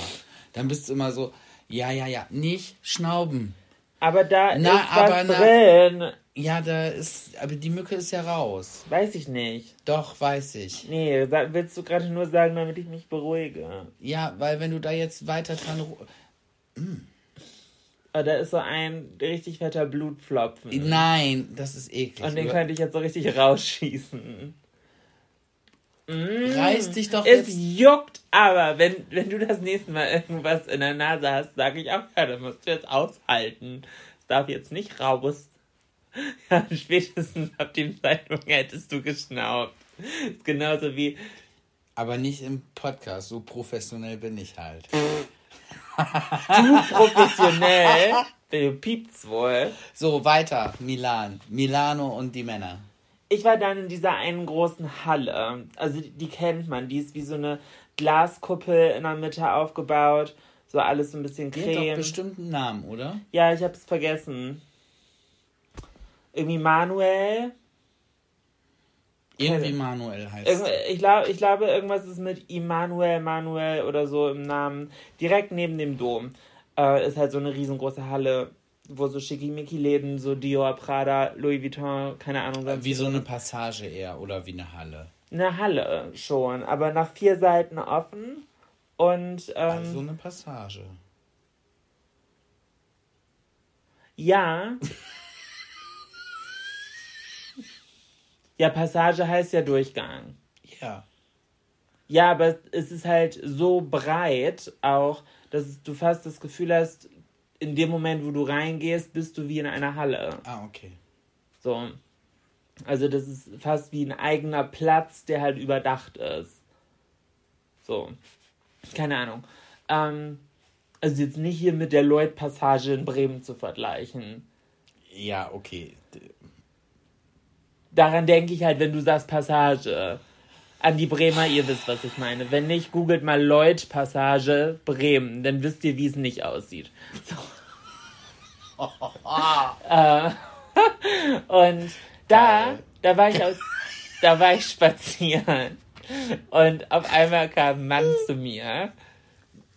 Dann bist du immer so, ja, ja, ja, nicht schnauben. Aber da Na, ist aber was na- drin. Ja, da ist, aber die Mücke ist ja raus. Weiß ich nicht. Doch, weiß ich. Nee, willst du gerade nur sagen, damit ich mich beruhige. Ja, weil wenn du da jetzt weiter dran... ru- Aber da ist so ein richtig fetter Blutpflopfen. Nein, das ist eklig. Und den könnte ich jetzt so richtig rausschießen. Reiß dich doch Es jetzt... juckt aber, wenn, wenn du das nächste Mal irgendwas in der Nase hast, sage ich auch, ja, dann musst du jetzt aushalten. Es darf jetzt nicht raus. Ja, spätestens ab dem Zeitpunkt hättest du geschnaubt. Ist genauso wie, Aber nicht im Podcast, so professionell bin ich halt. du professionell, du piept's wohl. So, weiter. Milan. Milano und die Männer. Ich war dann in dieser einen großen Halle. Also die, die kennt man, die ist wie so eine Glaskuppel in der Mitte aufgebaut. So alles so ein bisschen Die hat doch creme. bestimmt einen Namen, oder? Ja, ich hab's vergessen. Irgendwie Manuel. Irgendwie Manuel heißt Irgend- Ich, glaub, ich glaube, irgendwas ist mit Immanuel, Manuel oder so im Namen. Direkt neben dem Dom äh, ist halt so eine riesengroße Halle, wo so Schickimicki-Läden, so Dior, Prada, Louis Vuitton, keine Ahnung. sonst Wie so eine Passage eher oder wie eine Halle. Eine Halle schon, aber nach vier Seiten offen. Und ähm, Also eine Passage. ja. ja, Passage heißt ja Durchgang. Ja. Ja, aber es ist halt so breit auch, dass du fast das Gefühl hast, in dem Moment, wo du reingehst, bist du wie in einer Halle. Ah, okay. So. Also das ist fast wie ein eigener Platz, der halt überdacht ist. So. Keine Ahnung. Ähm, also jetzt nicht hier mit der Lloyd-Passage in Bremen zu vergleichen. Ja, okay. Daran denke ich halt, wenn du sagst Passage. An die Bremer, ihr wisst, was ich meine. Wenn nicht, googelt mal Lloyd-Passage Bremen, dann wisst ihr, wie es nicht aussieht. So. äh, und da, da war ich aus, da war ich spazieren. Und auf einmal kam ein Mann zu mir,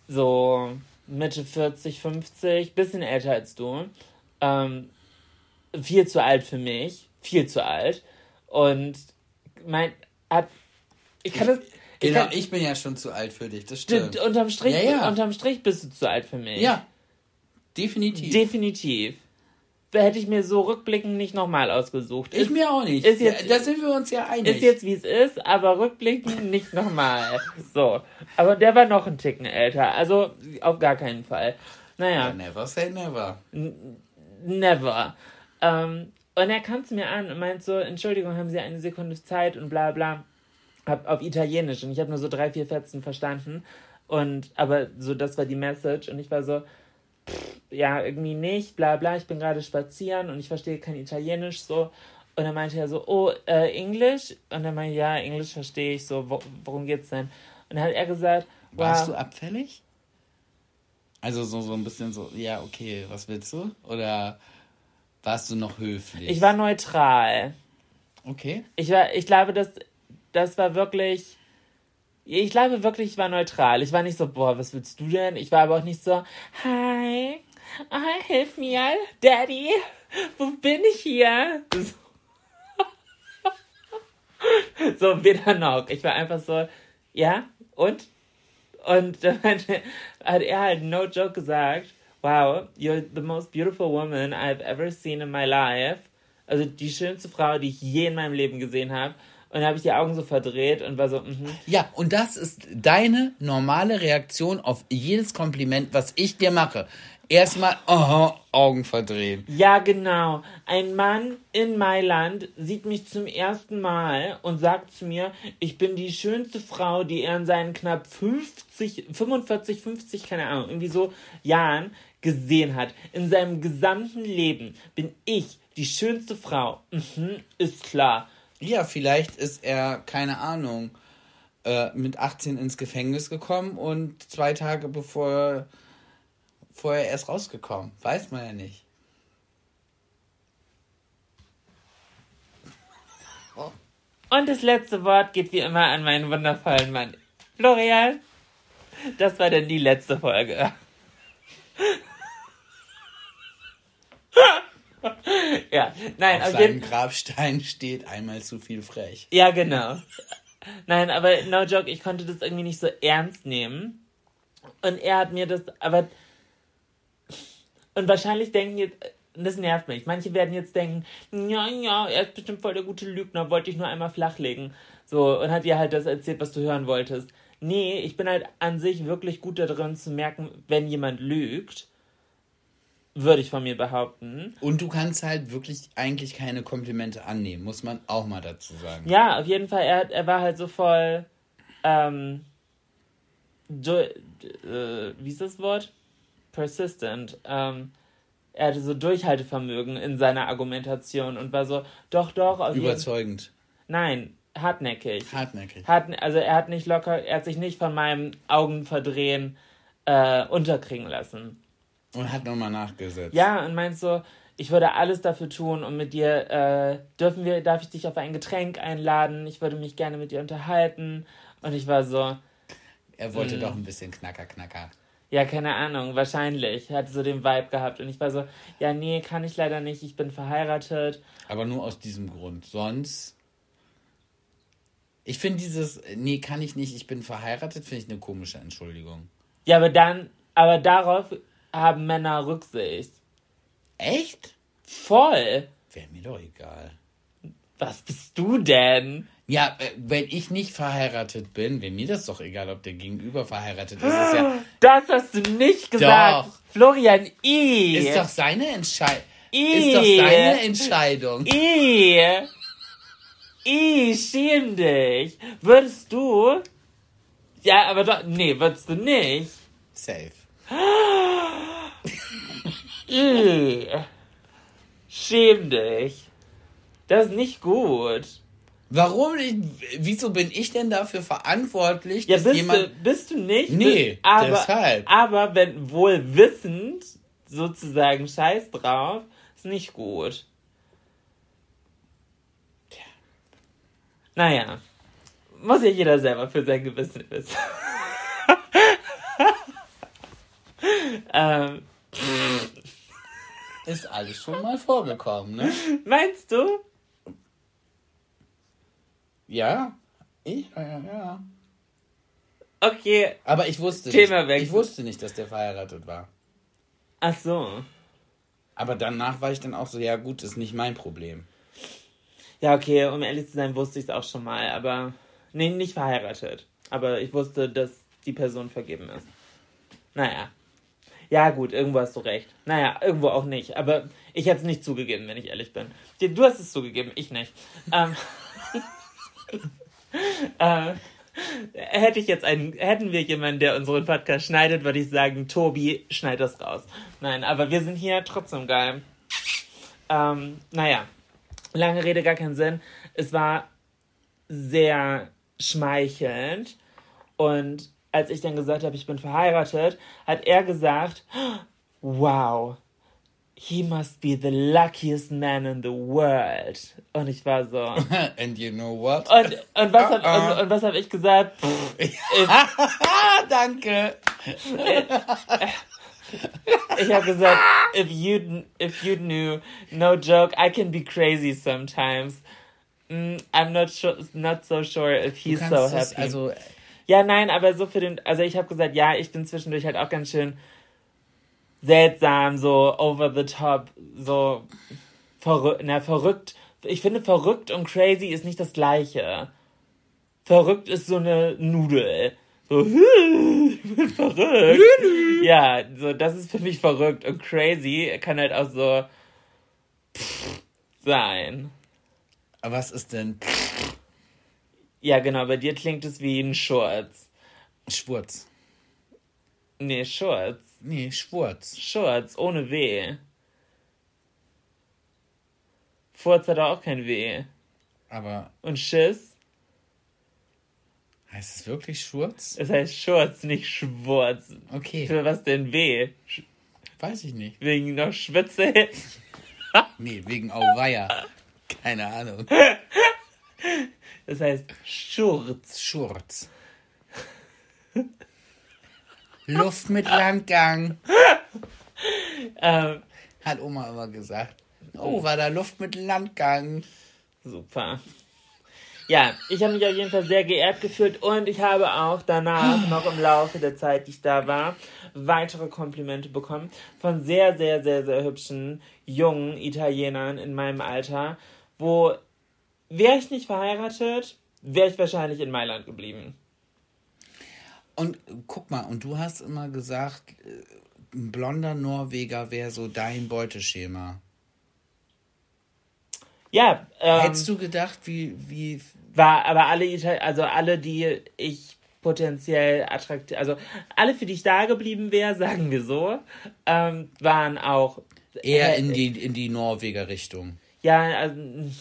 so Mitte 40, 50, bisschen älter als du. Ähm, viel zu alt für mich, viel zu alt. Und mein, hat, ich kann das, ich Genau, kann, ich bin ja schon zu alt für dich, das stimmt, unterm Strich, Ja, ja. unterm Strich bist du zu alt für mich. Ja, definitiv. Definitiv. Da hätte ich mir so rückblickend nicht nochmal ausgesucht. ich ist, mir auch nicht. ist jetzt- da sind wir uns ja einig. ist jetzt wie es ist, aber rückblickend nicht nochmal. So. Aber der war noch ein Ticken älter. Also auf gar keinen Fall. Naja. Never say never. Never. Ähm, und er kam zu mir an und meint so, Entschuldigung, haben Sie eine Sekunde Zeit und bla bla. Hab auf Italienisch und ich habe nur so drei, vier Fetzen verstanden. Und aber so, das war die Message und ich war so, pff, ja, irgendwie nicht, bla bla, ich bin gerade spazieren und ich verstehe kein Italienisch so. Und dann meinte er so, oh, äh, Englisch? Und dann meinte ich, ja, Englisch verstehe ich so, wo, worum geht's denn? Und dann hat er gesagt, Warst wow, du abfällig? Also so, so ein bisschen so, ja, okay, was willst du? Oder warst du noch höflich? ich war neutral. Okay. Ich war, ich glaube, das, das war wirklich. Ich glaube wirklich, ich war neutral. Ich war nicht so, boah, was willst du denn? Ich war aber auch nicht so, hi, ah, hilf mir, Daddy, wo bin ich hier? So, weder noch. Ich war einfach so, ja, und? Und dann hat er halt no joke gesagt, wow, you're the most beautiful woman I've ever seen in my life. Also die schönste Frau, die ich je in meinem Leben gesehen habe. Und dann habe ich die Augen so verdreht und war so, mhm. Ja, und das ist deine normale Reaktion auf jedes Kompliment, was ich dir mache. Erstmal, oh, Augen verdrehen. Ja, genau. Ein Mann in Mailand sieht mich zum ersten Mal und sagt zu mir, ich bin die schönste Frau, die er in seinen knapp 50, 45, 50, keine Ahnung, irgendwie so Jahren gesehen hat. In seinem gesamten Leben bin ich die schönste Frau. Mhm, ist klar. Ja, vielleicht ist er, keine Ahnung, äh, mit 18 ins Gefängnis gekommen und zwei Tage bevor vorher erst rausgekommen. Weiß man ja nicht. Und das letzte Wort geht wie immer an meinen wundervollen Mann. Florian, das war denn die letzte Folge. ja, nein, Auf seinem Grabstein steht einmal zu viel frech. Ja, genau. Nein, aber no joke, ich konnte das irgendwie nicht so ernst nehmen. Und er hat mir das, aber. Und wahrscheinlich denken jetzt, das nervt mich. Manche werden jetzt denken, ja, ja, er ist bestimmt voll der gute Lügner, wollte ich nur einmal flachlegen. So, und hat dir halt das erzählt, was du hören wolltest. Nee, ich bin halt an sich wirklich gut darin zu merken, wenn jemand lügt. Würde ich von mir behaupten. Und du kannst halt wirklich eigentlich keine Komplimente annehmen, muss man auch mal dazu sagen. Ja, auf jeden Fall. Er, er war halt so voll. Ähm, du, äh, wie ist das Wort? Persistent. Ähm, er hatte so Durchhaltevermögen in seiner Argumentation und war so, doch, doch, Überzeugend. Nein, hartnäckig. Hartnäckig. Hat, also er hat nicht locker, er hat sich nicht von meinem Augenverdrehen äh, unterkriegen lassen. Und hat nochmal nachgesetzt. Ja, und meint so, ich würde alles dafür tun, um mit dir, äh, dürfen wir, darf ich dich auf ein Getränk einladen? Ich würde mich gerne mit dir unterhalten. Und ich war so. Er wollte mm. doch ein bisschen Knacker, Knacker. Ja, keine Ahnung, wahrscheinlich. Hat so den Vibe gehabt. Und ich war so, ja, nee, kann ich leider nicht, ich bin verheiratet. Aber nur aus diesem Grund. Sonst. Ich finde dieses, nee, kann ich nicht, ich bin verheiratet, finde ich eine komische Entschuldigung. Ja, aber dann, aber darauf haben Männer Rücksicht. Echt? Voll. Wäre mir doch egal. Was bist du denn? Ja, äh, wenn ich nicht verheiratet bin, wäre mir das doch egal, ob der Gegenüber verheiratet ist. ist ja das hast du nicht gesagt. Doch. Florian, i. Ist doch seine Entscheidung. Ist doch seine Entscheidung. I. I, schäm dich. Würdest du. Ja, aber doch. Nee, würdest du nicht. Safe. Schäm dich. Das ist nicht gut. Warum? Wieso bin ich denn dafür verantwortlich, ja, dass bist jemand... Du, bist du nicht? Nee, aber, deshalb. Aber wenn wohl wissend, sozusagen Scheiß drauf, ist nicht gut. Tja. Naja. Muss ja jeder selber für sein Gewissen wissen. ähm. Ist alles schon mal vorgekommen, ne? Meinst du? Ja, ich, ja, ja. Okay. Aber ich wusste Thema nicht, ich wusste nicht, dass der verheiratet war. Ach so. Aber danach war ich dann auch so, ja gut, ist nicht mein Problem. Ja, okay, um ehrlich zu sein, wusste ich es auch schon mal, aber nee, nicht verheiratet. Aber ich wusste, dass die Person vergeben ist. Naja. Ja, gut, irgendwo hast du recht. Naja, irgendwo auch nicht. Aber ich hätte es nicht zugegeben, wenn ich ehrlich bin. Du hast es zugegeben, ich nicht. ähm. äh, hätte ich jetzt einen, hätten wir jemanden, der unseren Podcast schneidet, würde ich sagen, Tobi, schneid das raus. Nein, aber wir sind hier trotzdem geil. Ähm, naja, lange Rede, gar keinen Sinn. Es war sehr schmeichelnd und als ich dann gesagt habe, ich bin verheiratet, hat er gesagt, wow, he must be the luckiest man in the world. Und ich war so. And you know what? Und, und was uh -uh. habe hab ich gesagt? Danke. ich habe gesagt, if you, if you knew, no joke, I can be crazy sometimes. Mm, I'm not sure, not so sure if he's so happy. Also, ja, nein, aber so für den, also ich habe gesagt, ja, ich bin zwischendurch halt auch ganz schön seltsam, so over the top, so verrückt, na, verrückt. Ich finde, verrückt und crazy ist nicht das gleiche. Verrückt ist so eine Nudel. So, ich bin verrückt. ja, so, das ist für mich verrückt. Und crazy kann halt auch so sein. Aber was ist denn? Ja, genau, bei dir klingt es wie ein Schurz. Schwurz. Nee, Schurz. Nee, Schwurz. Schurz, ohne W. Furz hat auch kein W. Aber. Und Schiss? Heißt es wirklich Schurz? Es heißt Schurz, nicht Schwurz. Okay. Für was denn W? Weiß ich nicht. Wegen noch Schwitze? nee, wegen Auweia. Keine Ahnung. Das heißt Schurz. Schurz. Luft mit Landgang. ähm, Hat Oma immer gesagt. Oh, war da Luft mit Landgang. Super. Ja, ich habe mich auf jeden Fall sehr geehrt gefühlt und ich habe auch danach, noch im Laufe der Zeit, die ich da war, weitere Komplimente bekommen von sehr, sehr, sehr, sehr hübschen jungen Italienern in meinem Alter, wo wäre ich nicht verheiratet, wäre ich wahrscheinlich in Mailand geblieben. Und guck mal, und du hast immer gesagt, äh, ein blonder Norweger wäre so dein Beuteschema. Ja. Ähm, Hättest du gedacht, wie, wie. War, aber alle, also alle, die ich potenziell attraktiv, also alle, für die ich da geblieben wäre, sagen wir so, ähm, waren auch. Eher in die, in die Norweger Richtung. Ja, also,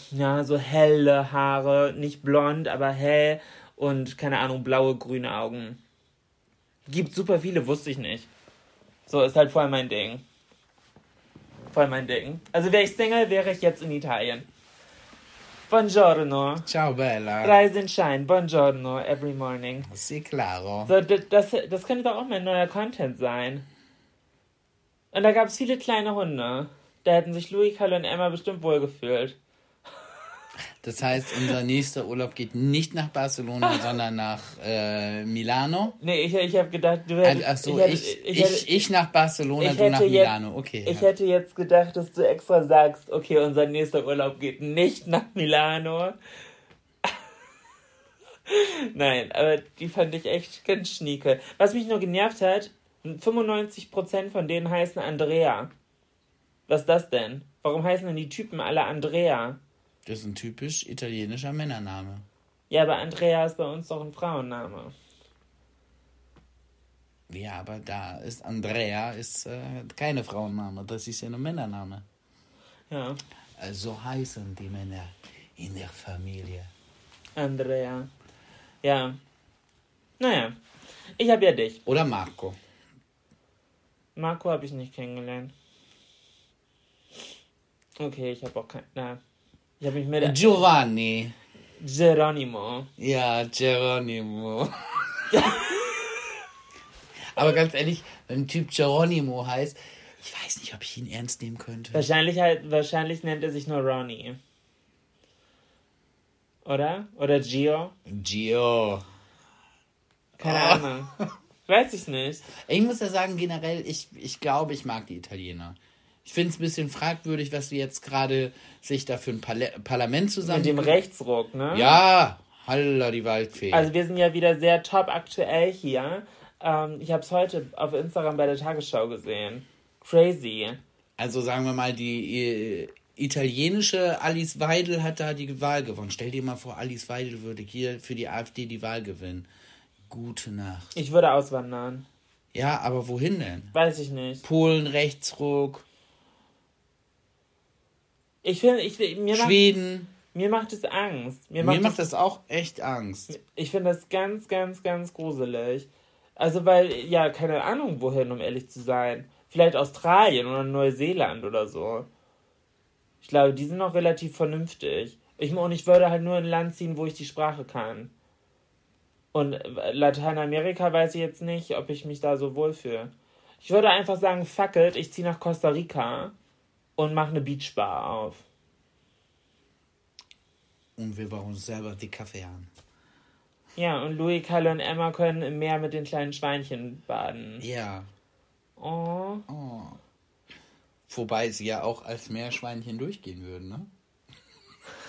ja, so helle Haare, nicht blond, aber hell und keine Ahnung, blaue, grüne Augen. Gibt super viele, wusste ich nicht. So ist halt voll mein Ding. voll mein Ding. Also wäre ich Single, wäre ich jetzt in Italien. Buongiorno. Ciao, Bella. Rise and shine. Buongiorno every morning. Sì, claro. So, das, das könnte doch auch mein neuer Content sein. Und da gab es viele kleine Hunde. Da hätten sich Louis, Kalle und Emma bestimmt wohlgefühlt. Das heißt, unser nächster Urlaub geht nicht nach Barcelona, sondern nach äh, Milano. Nee, ich, ich habe gedacht, du hättest. Ach so, ich, ich, hätte- ich, nach Barcelona, ich du nach hätte jetzt- Milano. Okay. Ich ja. hätte jetzt gedacht, dass du extra sagst, okay, unser nächster Urlaub geht nicht nach Milano. Nein, aber die fand ich echt ganz schnieke. Was mich nur genervt hat, 95% von denen heißen Andrea. Was ist das denn? Warum heißen denn die Typen alle Andrea? Das ist ein typisch italienischer Männername. Ja, aber Andrea ist bei uns doch ein Frauenname. Ja, aber da ist Andrea ist äh, keine Frauenname, das ist ja ein Männername. Ja, So heißen die Männer in der Familie. Andrea. Ja. Naja, ich habe ja dich. Oder Marco. Marco habe ich nicht kennengelernt. Okay, ich habe auch kein. Na, ich habe mich mit Giovanni. Geronimo. Ja, Geronimo. Aber ganz ehrlich, wenn ein Typ Geronimo heißt, ich weiß nicht, ob ich ihn ernst nehmen könnte. Wahrscheinlich halt, wahrscheinlich nennt er sich nur Ronnie. Oder? Oder Gio? Gio. Keine Ah. Ahnung. Weiß ich nicht. Ich muss ja sagen, generell, ich, ich glaube, ich mag die Italiener. Ich finde es ein bisschen fragwürdig, was sie jetzt gerade sich da für ein Parla Parlament zusammen. Mit dem Rechtsruck, ne? Ja, Halla die Waldfee. Also wir sind ja wieder sehr top aktuell hier. Ähm, ich habe es heute auf Instagram bei der Tagesschau gesehen. Crazy. Also sagen wir mal, die äh, italienische Alice Weidel hat da die Wahl gewonnen. Stell dir mal vor, Alice Weidel würde hier für die AfD die Wahl gewinnen. Gute Nacht. Ich würde auswandern. Ja, aber wohin denn? Weiß ich nicht. Polen, Rechtsruck, Ich finde, ich, mir, macht, Schweden. mir macht es Angst. Mir Mir macht, macht es, das auch echt Angst. ich finde das ganz, ganz, ganz gruselig. Also, weil, ja, keine Ahnung wohin, um ehrlich zu sein. Vielleicht Australien oder Neuseeland oder so. Ich glaube, die sind noch relativ vernünftig. Ich, und ich würde halt nur in ein Land ziehen, wo ich die Sprache kann. Und Lateinamerika weiß ich jetzt nicht, ob ich mich da so wohlfühle. Ich würde einfach sagen, fuck it, ich ziehe nach Costa Rica und mache eine Beachbar auf. Und wir bauen uns selber die Kaffee an. Ja, und Louis, Kalle und Emma können im Meer mit den kleinen Schweinchen baden. Ja. Oh. Oh. Wobei sie ja auch als Meerschweinchen durchgehen würden, ne?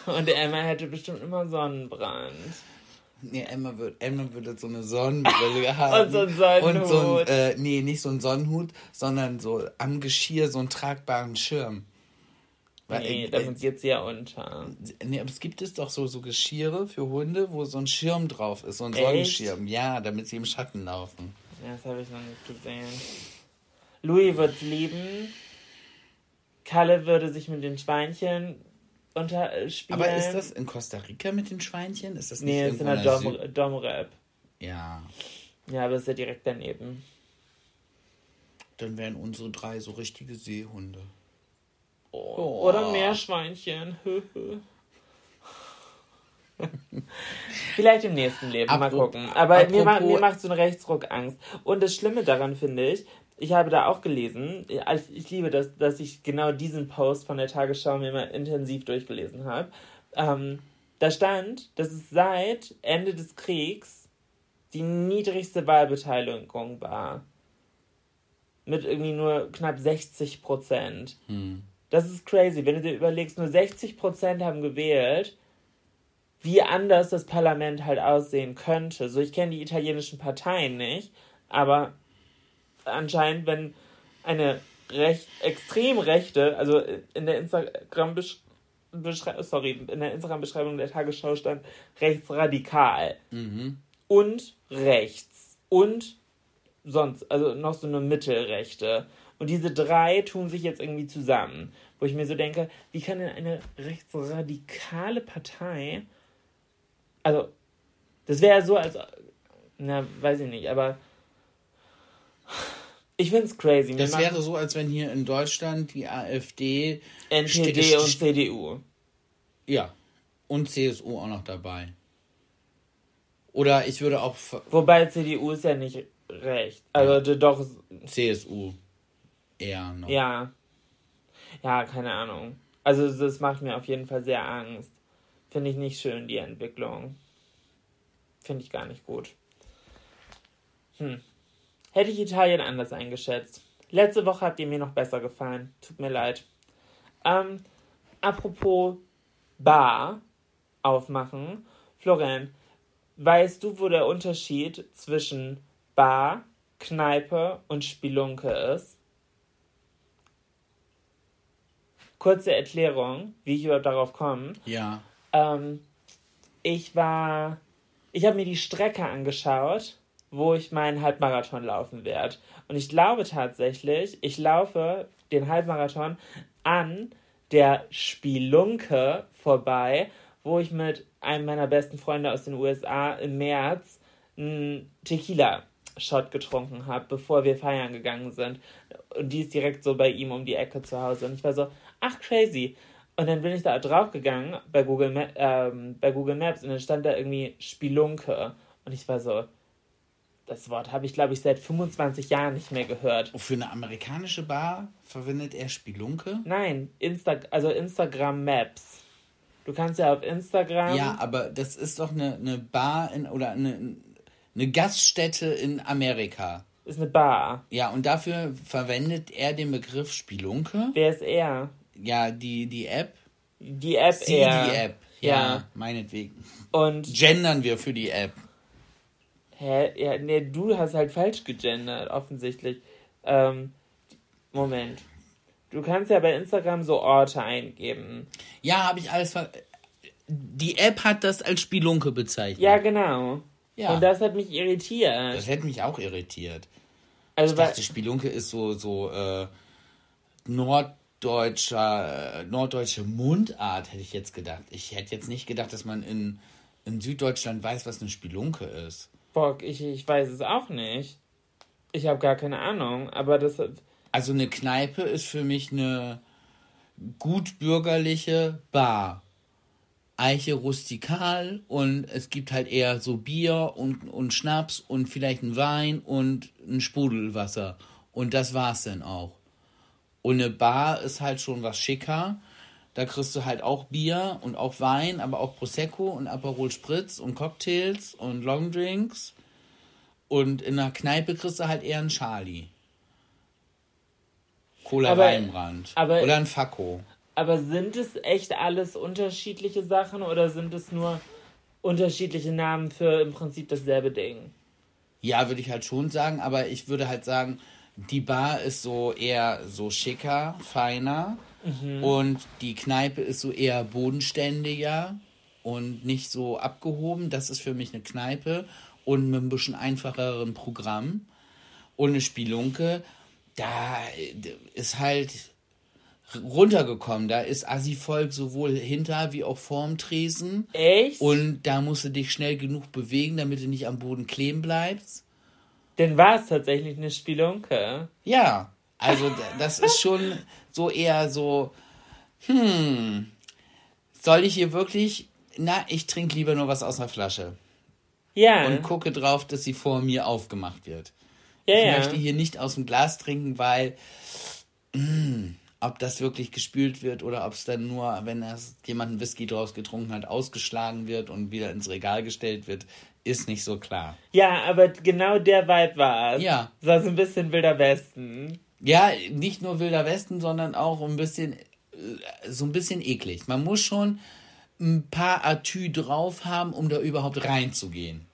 Und Emma hätte bestimmt immer Sonnenbrand. Nee, Emma, wird, Emma würde so eine Sonnenbrille haben. Und so einen Sonnenhut. Und so ein, äh, nee, nicht so einen Sonnenhut, sondern so am Geschirr so einen tragbaren Schirm. Weil, Nee, äh, damit geht sie ja unter. Nee, aber es gibt es doch so, so Geschirre für Hunde, wo so ein Schirm drauf ist, so ein Echt? Sonnenschirm. Ja, damit sie im Schatten laufen. Ja, das habe ich noch nicht gesehen. Louis wird's lieben. Kalle würde sich mit den Schweinchen unterspielen. Aber ist das in Costa Rica mit den Schweinchen? Ist das nicht Nee, ist in der in der Sü- Dom- Domrep. Ja, Ja, aber ist ja direkt daneben. dann wären unsere drei so richtige Seehunde. Oh. Oder Meerschweinchen. Vielleicht im nächsten Leben, mal Apro- gucken. Aber mir, ma apropos- mir macht so ein Rechtsruck Angst. Und das Schlimme daran finde ich, ich habe da auch gelesen, ich, ich liebe das, dass ich genau diesen Post von der Tagesschau mir mal intensiv durchgelesen habe. Ähm, da stand, dass es seit Ende des Kriegs die niedrigste Wahlbeteiligung war. Mit irgendwie nur knapp 60 Prozent. Das ist crazy, wenn du dir überlegst, nur 60% haben gewählt, wie anders das Parlament halt aussehen könnte. So, ich kenne die italienischen Parteien nicht, aber anscheinend, wenn eine recht, extrem rechte, also in der Instagram Beschreibung, sorry, in der Instagram-Beschreibung der Tagesschau stand rechtsradikal und rechts und sonst, also noch so eine Mittelrechte. Und diese drei tun sich jetzt irgendwie zusammen. Wo ich mir so denke, wie kann denn eine rechtsradikale Partei. Also, das wäre ja so, als. Na, weiß ich nicht, aber. Ich finde es crazy. Wir Das wäre so, als wenn hier in Deutschland die AfD NPD und CDU. Ja. Und CSU auch noch dabei. Oder ich würde auch Wobei CDU ist ja nicht recht. Also d- doch, CSU eher noch. ja. Ja, keine Ahnung. Also das macht mir auf jeden Fall sehr Angst. Finde ich nicht schön, die Entwicklung. Finde ich gar nicht gut. Hm. Hätte ich Italien anders eingeschätzt. Letzte Woche habt ihr mir noch besser gefallen. Tut mir leid. Ähm, apropos Bar aufmachen. Florian, weißt du, wo der Unterschied zwischen Bar, Kneipe und Spelunke ist? Kurze Erklärung, wie ich überhaupt darauf komme. Ja. Ähm, ich war, ich habe mir die Strecke angeschaut, wo ich meinen Halbmarathon laufen werde. Und ich glaube tatsächlich, ich laufe den Halbmarathon an der Spelunke vorbei, wo ich mit einem meiner besten Freunde aus den USA im März einen Tequila-Shot getrunken habe, bevor wir feiern gegangen sind. Und die ist direkt so bei ihm um die Ecke zu Hause. Und ich war so, ach crazy. Und dann bin ich da drauf gegangen bei Google, Ma ähm, bei Google Maps und dann stand da irgendwie Spelunke. Und ich war so, das Wort habe ich glaube ich seit 25 Jahren nicht mehr gehört. Für eine amerikanische Bar verwendet er Spelunke? Nein, Insta also Instagram Maps. Du kannst ja auf Instagram. Ja, aber das ist doch eine, eine Bar in, oder eine, eine Gaststätte in Amerika. Ist eine Bar. Ja, und dafür verwendet er den Begriff Spelunke. Wer ist er? Ja, die, die App. Die App Sie, er. die App. Ja, Ja. meinetwegen. Und Gendern wir für die App. Hä? Ja, nee, du hast halt falsch gegendert, offensichtlich. Ähm, Moment. Du kannst ja bei Instagram so Orte eingeben. Ja, habe ich alles ver... Die App hat das als Spelunke bezeichnet. Ja, genau. Ja. Und das hat mich irritiert. Das hätte mich auch irritiert. also, Ich dachte, Spelunke ist so, so äh, norddeutscher, äh, norddeutsche Mundart, hätte ich jetzt gedacht. Ich hätte jetzt nicht gedacht, dass man in, in Süddeutschland weiß, was eine Spelunke ist. Bock, ich, ich weiß es auch nicht. Ich habe gar keine Ahnung, aber das. Also eine Kneipe ist für mich eine gut bürgerliche Bar. Eiche rustikal und es gibt halt eher so Bier und, und Schnaps und vielleicht ein Wein und ein Sprudelwasser. Und das war's dann auch. Und eine Bar ist halt schon was schicker. Da kriegst du halt auch Bier und auch Wein, aber auch Prosecco und Aperol Spritz und Cocktails und Longdrinks. Und in einer Kneipe kriegst du halt eher einen Charlie. Cola Aber- Weinbrand. aber- Oder ein Fakko. Aber sind es echt alles unterschiedliche Sachen oder sind es nur unterschiedliche Namen für im Prinzip dasselbe Ding? Ja, würde ich halt schon sagen, aber ich würde halt sagen, die Bar ist so eher so schicker, feiner und die Kneipe ist so eher bodenständiger und nicht so abgehoben. Das ist für mich eine Kneipe und mit ein bisschen einfacheren Programm. Und eine Spielunke, da ist halt runtergekommen. Da ist Assi-Volk sowohl hinter wie auch vorm Tresen. Echt? Und da musst du dich schnell genug bewegen, damit du nicht am Boden kleben bleibst. Denn war es tatsächlich eine Spielunke? Ja, also das ist schon so eher so, hm, soll ich hier wirklich, na, ich trinke lieber nur was aus einer Flasche Ja. und gucke drauf, dass sie vor mir aufgemacht wird. ja, Ich ja. möchte hier nicht aus dem Glas trinken, weil, mh, ob das wirklich gespült wird oder ob es dann nur, wenn jemand einen Whisky draus getrunken hat, ausgeschlagen wird und wieder ins Regal gestellt wird, ist nicht so klar. Ja, aber genau der Vibe war es. Ja. So ein bisschen Wilder Westen. Ja, nicht nur Wilder Westen, sondern auch ein bisschen, äh, so ein bisschen eklig. Man muss schon ein paar Atü drauf haben, um da überhaupt reinzugehen.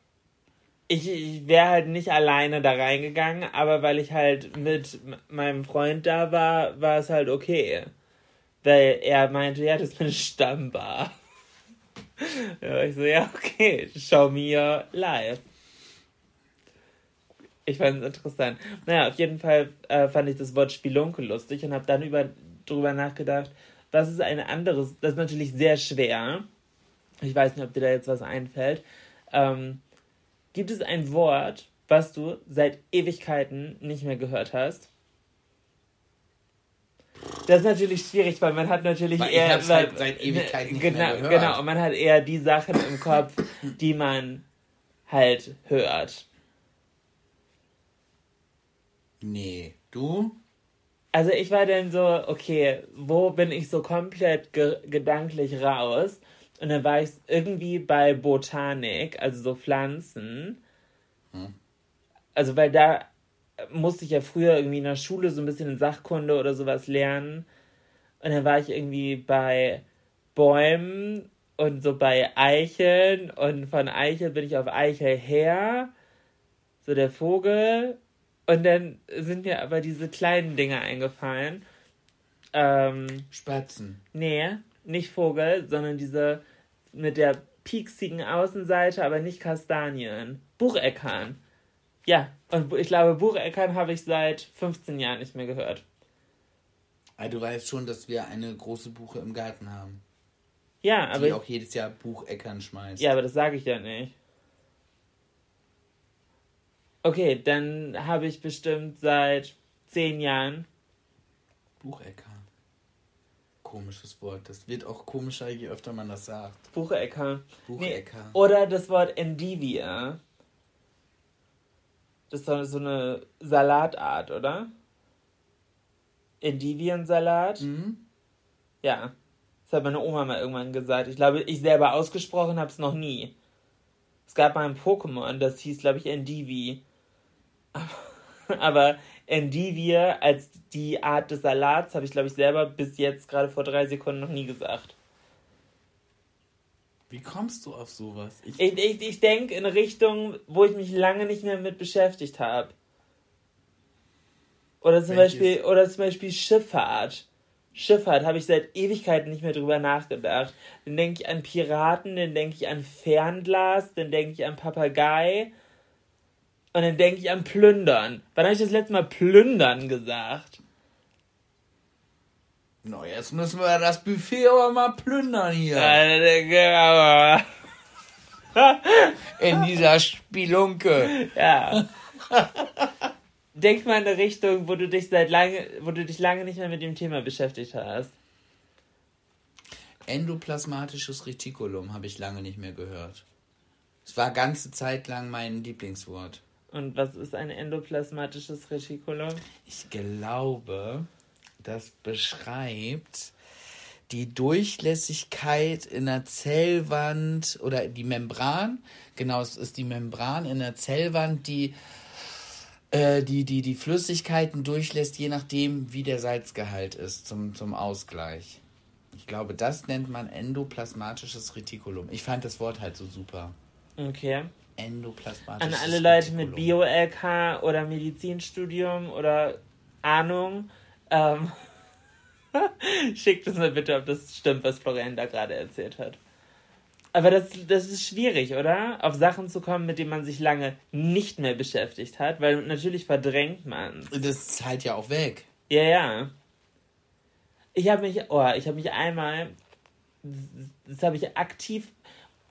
Ich, ich wäre halt nicht alleine da reingegangen, aber weil ich halt mit meinem Freund da war, war es halt okay. Weil er meinte, ja, das ist eine Stammbar. Ja, ich so, ja, okay, show me your life. Ich fand es interessant. Naja, auf jeden Fall äh, fand ich das Wort Spelunke lustig und habe dann über, drüber nachgedacht, was ist ein anderes, das ist natürlich sehr schwer. Ich weiß nicht, ob dir da jetzt was einfällt. Ähm, gibt es ein Wort, was du seit Ewigkeiten nicht mehr gehört hast? Das ist natürlich schwierig, weil man hat natürlich Weil ich eher. hab's halt seit Ewigkeiten nicht genau, mehr gehört. Genau, und man hat eher die Sachen im Kopf, die man halt hört. Nee. Du? Also ich war dann so, okay, wo bin ich so komplett ge gedanklich raus? Und dann war ich irgendwie bei Botanik, also so Pflanzen. Also weil da musste ich ja früher irgendwie in der Schule so ein bisschen in Sachkunde oder sowas lernen. Und dann war ich irgendwie bei Bäumen und so bei Eicheln. Und von Eichel bin ich auf Eichel her. So der Vogel. Und dann sind mir aber diese kleinen Dinge eingefallen. Ähm, Spatzen. nee, nicht Vogel, sondern diese mit der pieksigen Außenseite, aber nicht Kastanien. Bucheckern. Ja, und ich glaube, Bucheckern habe ich seit 15 Jahren nicht mehr gehört. Ah, du weißt schon, dass wir eine große Buche im Garten haben. Ja, aber die auch jedes Jahr Bucheckern schmeißt. ja, aber das sage ich ja nicht. Okay, dann habe ich bestimmt seit 10 Jahren. Buchecker. Komisches Wort. Das wird auch komischer, je öfter man das sagt. Buchecker. Buchecker. Oder das Wort Endivia. Das ist so eine Salatart, oder? Endiviensalat? Mhm. Ja. Das hat meine Oma mal irgendwann gesagt. Ich glaube, ich selber ausgesprochen habe es noch nie. Es gab mal ein Pokémon, das hieß, glaube ich, Endivi. Aber Endivie als die Art des Salats habe ich, glaube ich, selber bis jetzt gerade vor drei Sekunden noch nie gesagt. Wie kommst du auf sowas? Ich, Ich, ich, ich denke in Richtung, wo ich mich lange nicht mehr mit beschäftigt habe. Oder zum Welches? Beispiel, oder zum Beispiel Schifffahrt. Schifffahrt habe ich seit Ewigkeiten nicht mehr drüber nachgedacht. Dann denke ich an Piraten, dann denke ich an Fernglas, dann denke ich an Papagei und dann denke ich an Plündern. Wann habe ich das letzte Mal Plündern gesagt? no, jetzt müssen wir das Buffet aber mal plündern hier. Aber- In dieser Spelunke. Ja. Denk mal in eine Richtung, wo du dich seit lange, wo du dich lange nicht mehr mit dem Thema beschäftigt hast. Endoplasmatisches Retikulum habe ich lange nicht mehr gehört. Es war ganze Zeit lang mein Lieblingswort. Und was ist ein endoplasmatisches Retikulum? Ich glaube, das beschreibt die Durchlässigkeit in der Zellwand oder die Membran. Genau, es ist die Membran in der Zellwand, die äh, die, die, die Flüssigkeiten durchlässt, je nachdem, wie der Salzgehalt ist, zum, zum Ausgleich. Ich glaube, das nennt man endoplasmatisches Retikulum. Ich fand das Wort halt so super. Okay. An Endoplasmatisches alle Leute mit. Bio-LK oder Medizinstudium oder Ahnung, ähm, schickt uns mal bitte, ob das stimmt, was Florian da gerade erzählt hat. Aber das, das ist schwierig, oder? Auf Sachen zu kommen, mit denen man sich lange nicht mehr beschäftigt hat, weil natürlich verdrängt man Das ist halt ja auch weg. Ja, ja. Ich habe mich, oh, ich habe mich einmal, das habe ich aktiv,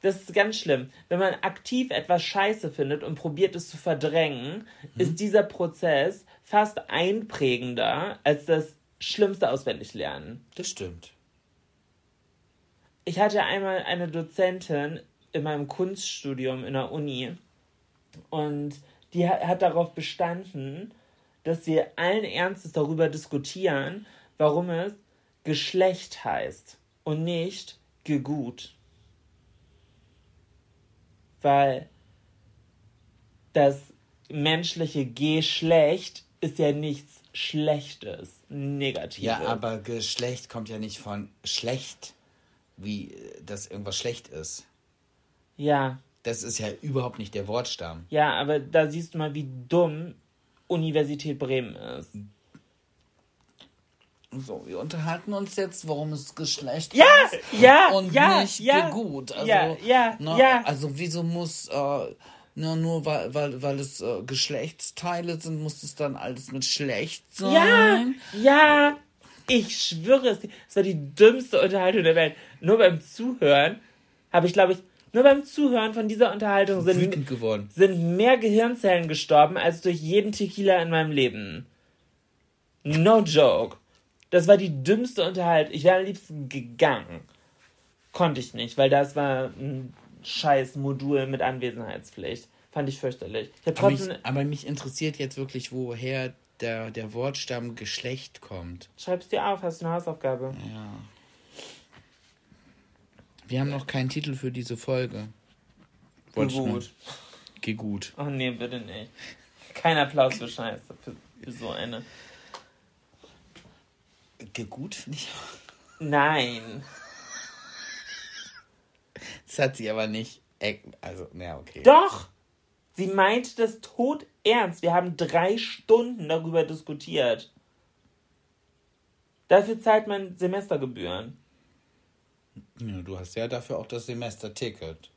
das ist ganz schlimm. Wenn man aktiv etwas scheiße findet und probiert es zu verdrängen, ist dieser Prozess fast einprägender als das schlimmste Auswendiglernen. Das stimmt. Ich hatte einmal eine Dozentin in meinem Kunststudium in der Uni und die hat, hat darauf bestanden, dass wir allen Ernstes darüber diskutieren, warum es Geschlecht heißt und nicht gegut. Weil das menschliche Geschlecht ist ja nichts Schlechtes, Negatives. Ja, aber Geschlecht kommt ja nicht von schlecht, wie äh, dass irgendwas schlecht ist. Ja, Das ist ja überhaupt nicht der Wortstamm. Ja, aber da siehst du mal, wie dumm Universität Bremen ist. So, wir unterhalten uns jetzt, warum es Geschlecht Ja, ist ja, und ja, nicht ja, gut. Also, ja, ja, ne, ja. Also wieso muss äh, na, nur weil, weil, weil es äh, Geschlechtsteile sind, muss es dann alles mit schlecht Ja, sein? ja, ich schwöre es es war die dümmste Unterhaltung der Welt. Nur beim Zuhören habe ich, glaube ich, Nur beim Zuhören von dieser Unterhaltung sind, sind mehr Gehirnzellen gestorben als durch jeden Tequila in meinem Leben. No joke. Das war die dümmste Unterhaltung. Ich wäre am liebsten gegangen. Konnte ich nicht, weil das war ein scheiß Modul mit Anwesenheitspflicht. Fand ich fürchterlich. Ich Aber mich, aber mich interessiert jetzt wirklich, woher der, der Wortstamm Geschlecht kommt. Schreib's dir auf, hast du eine Hausaufgabe. Ja. Wir haben noch keinen Titel für diese Folge. Wollte nur- Gut. Geh gut. Oh nee, bitte nicht. Kein Applaus für Scheiße. Für, für so eine. Geh gut, finde ich. Nein. Das hat sie aber nicht. Also, na okay. Doch! Sie meint das tot ernst. Wir haben drei Stunden darüber diskutiert. Dafür zahlt man Semestergebühren. Ja, du hast ja dafür auch das Semesterticket.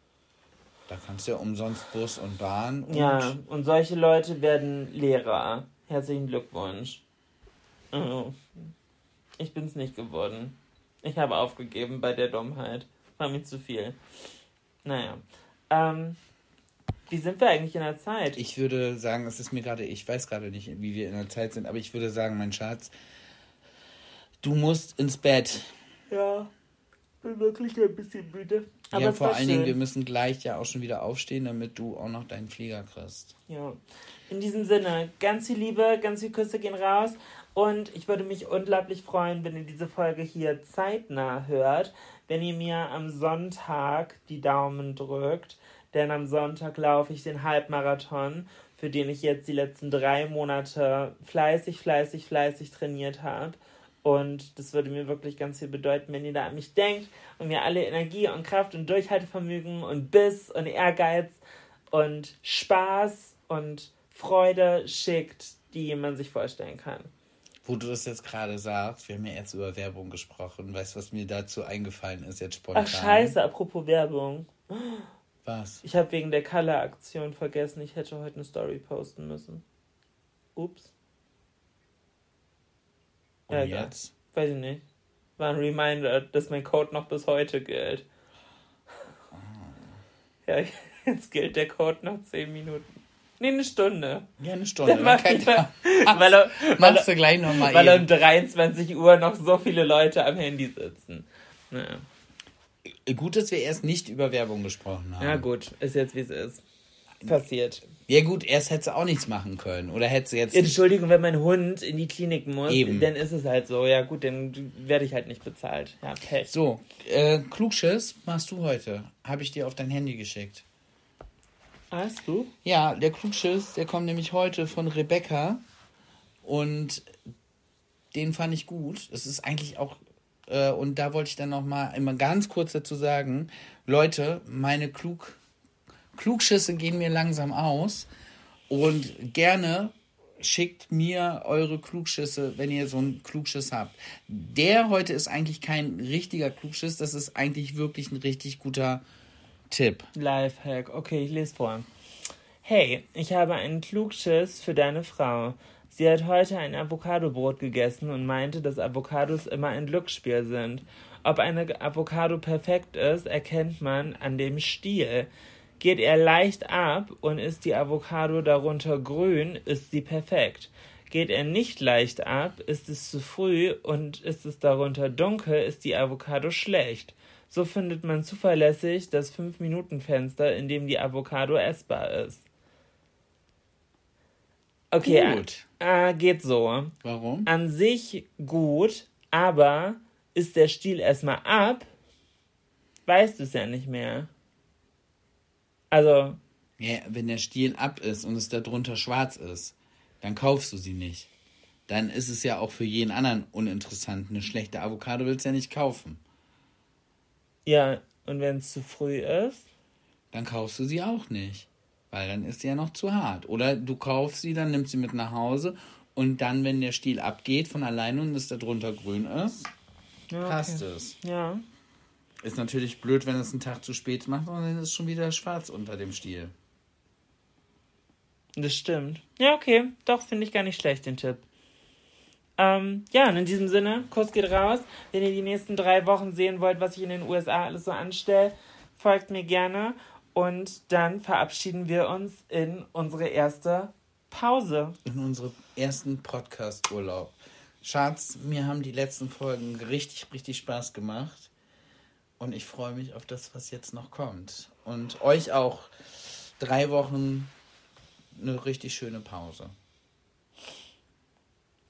Da kannst du ja umsonst Bus und Bahn und Ja, und solche Leute werden Lehrer. Herzlichen Glückwunsch. Oh. Ich bin's nicht geworden. Ich habe aufgegeben bei der Dummheit. War mir zu viel. Naja. Ähm, wie sind wir eigentlich in der Zeit? Ich würde sagen, es ist mir gerade, ich weiß gerade nicht, wie wir in der Zeit sind, aber ich würde sagen, mein Schatz, du musst ins Bett. ja, bin wirklich ein bisschen müde. Aber ja, vor allen Dingen, schön. wir müssen gleich ja auch schon wieder aufstehen, damit du auch noch deinen Flieger kriegst. Ja. In diesem Sinne, ganz viel Liebe, ganz viel Küsse gehen raus. Und ich würde mich unglaublich freuen, wenn ihr diese Folge hier zeitnah hört, wenn ihr mir am Sonntag die Daumen drückt. Denn am Sonntag laufe ich den Halbmarathon, für den ich jetzt die letzten drei Monate fleißig, fleißig, fleißig trainiert habe. Und das würde mir wirklich ganz viel bedeuten, wenn ihr da an mich denkt und mir alle Energie und Kraft und Durchhaltevermögen und Biss und Ehrgeiz und Spaß und Freude schickt, die man sich vorstellen kann. Wo du das jetzt gerade sagst, wir haben ja erst über Werbung gesprochen. Weißt du, was mir dazu eingefallen ist jetzt spontan? Ach scheiße, apropos Werbung. Was? Ich habe wegen der Color-Aktion vergessen, ich hätte heute eine Story posten müssen. Ups. Und Ja, jetzt? Weiß ich nicht. War ein Reminder, dass mein Code noch bis heute gilt. Ja, jetzt gilt der Code noch 10 Minuten. Nee, eine Stunde. Ja, eine Stunde. Dann kann, mal- weil er, weil, machst er, du gleich nochmal weil um eben. 23 Uhr noch so viele Leute am Handy sitzen. Naja. Gut, dass wir erst nicht über Werbung gesprochen haben. Ja, gut, ist jetzt wie es ist. Passiert. Ja gut, erst hättest du auch nichts machen können. Oder hättest du jetzt... Entschuldigung, wenn mein Hund in die Klinik muss, Eben. dann ist es halt so. Ja, gut, dann werde ich halt nicht bezahlt. Ja, Pech. So, äh, Klugschiss machst du heute. Habe ich dir auf dein Handy geschickt. Hast du? Ja, der Klugschiss, der kommt nämlich heute von Rebecca. Und den fand ich gut. Es ist eigentlich auch... Äh, und da wollte ich dann noch mal immer ganz kurz dazu sagen, Leute, meine Klug... Klugschüsse gehen mir langsam aus. Und gerne schickt mir eure Klugschüsse, wenn ihr so einen Klugschiss habt. Der heute ist eigentlich kein richtiger Klugschiss, das ist eigentlich wirklich ein richtig guter Tipp. Lifehack. Okay, ich lese vor. Hey, ich habe einen Klugschiss für deine Frau. Sie hat heute ein Avocadobrot gegessen und meinte, dass Avocados immer ein Glücksspiel sind. Ob eine Avocado perfekt ist, erkennt man an dem Stiel. Geht er leicht ab und ist die Avocado darunter grün, ist sie perfekt. Geht er nicht leicht ab, ist es zu früh und ist es darunter dunkel, ist die Avocado schlecht. So findet man zuverlässig das 5-Minuten-Fenster, in dem die Avocado essbar ist. Okay, Gut. Äh, geht so. Warum? An sich gut, aber ist der Stiel erstmal ab, weißt du es ja nicht mehr. Also, Ja, wenn der Stiel ab ist und es darunter schwarz ist, dann kaufst du sie nicht. Dann ist es ja auch für jeden anderen uninteressant. Eine schlechte Avocado willst du ja nicht kaufen. Ja, und wenn es zu früh ist, Dann kaufst du sie auch nicht. Weil dann ist sie ja noch zu hart. Oder du kaufst sie, dann nimmst sie mit nach Hause und dann, wenn der Stiel abgeht von alleine und es darunter grün ist, ja, passt es. ja. Ist natürlich blöd, wenn es einen Tag zu spät macht und dann ist es schon wieder schwarz unter dem Stiel. Das stimmt. Ja, okay. Doch, finde ich gar nicht schlecht, den Tipp. Ähm, ja, und in diesem Sinne, Kuss geht raus. Wenn ihr die nächsten drei Wochen sehen wollt, was ich in den USA alles so anstelle, folgt mir gerne und dann verabschieden wir uns in unsere erste Pause. In unseren ersten Podcast-Urlaub. Schatz, mir haben die letzten Folgen richtig, richtig Spaß gemacht. Und ich freue mich auf das, was jetzt noch kommt. Und euch auch drei Wochen eine richtig schöne Pause.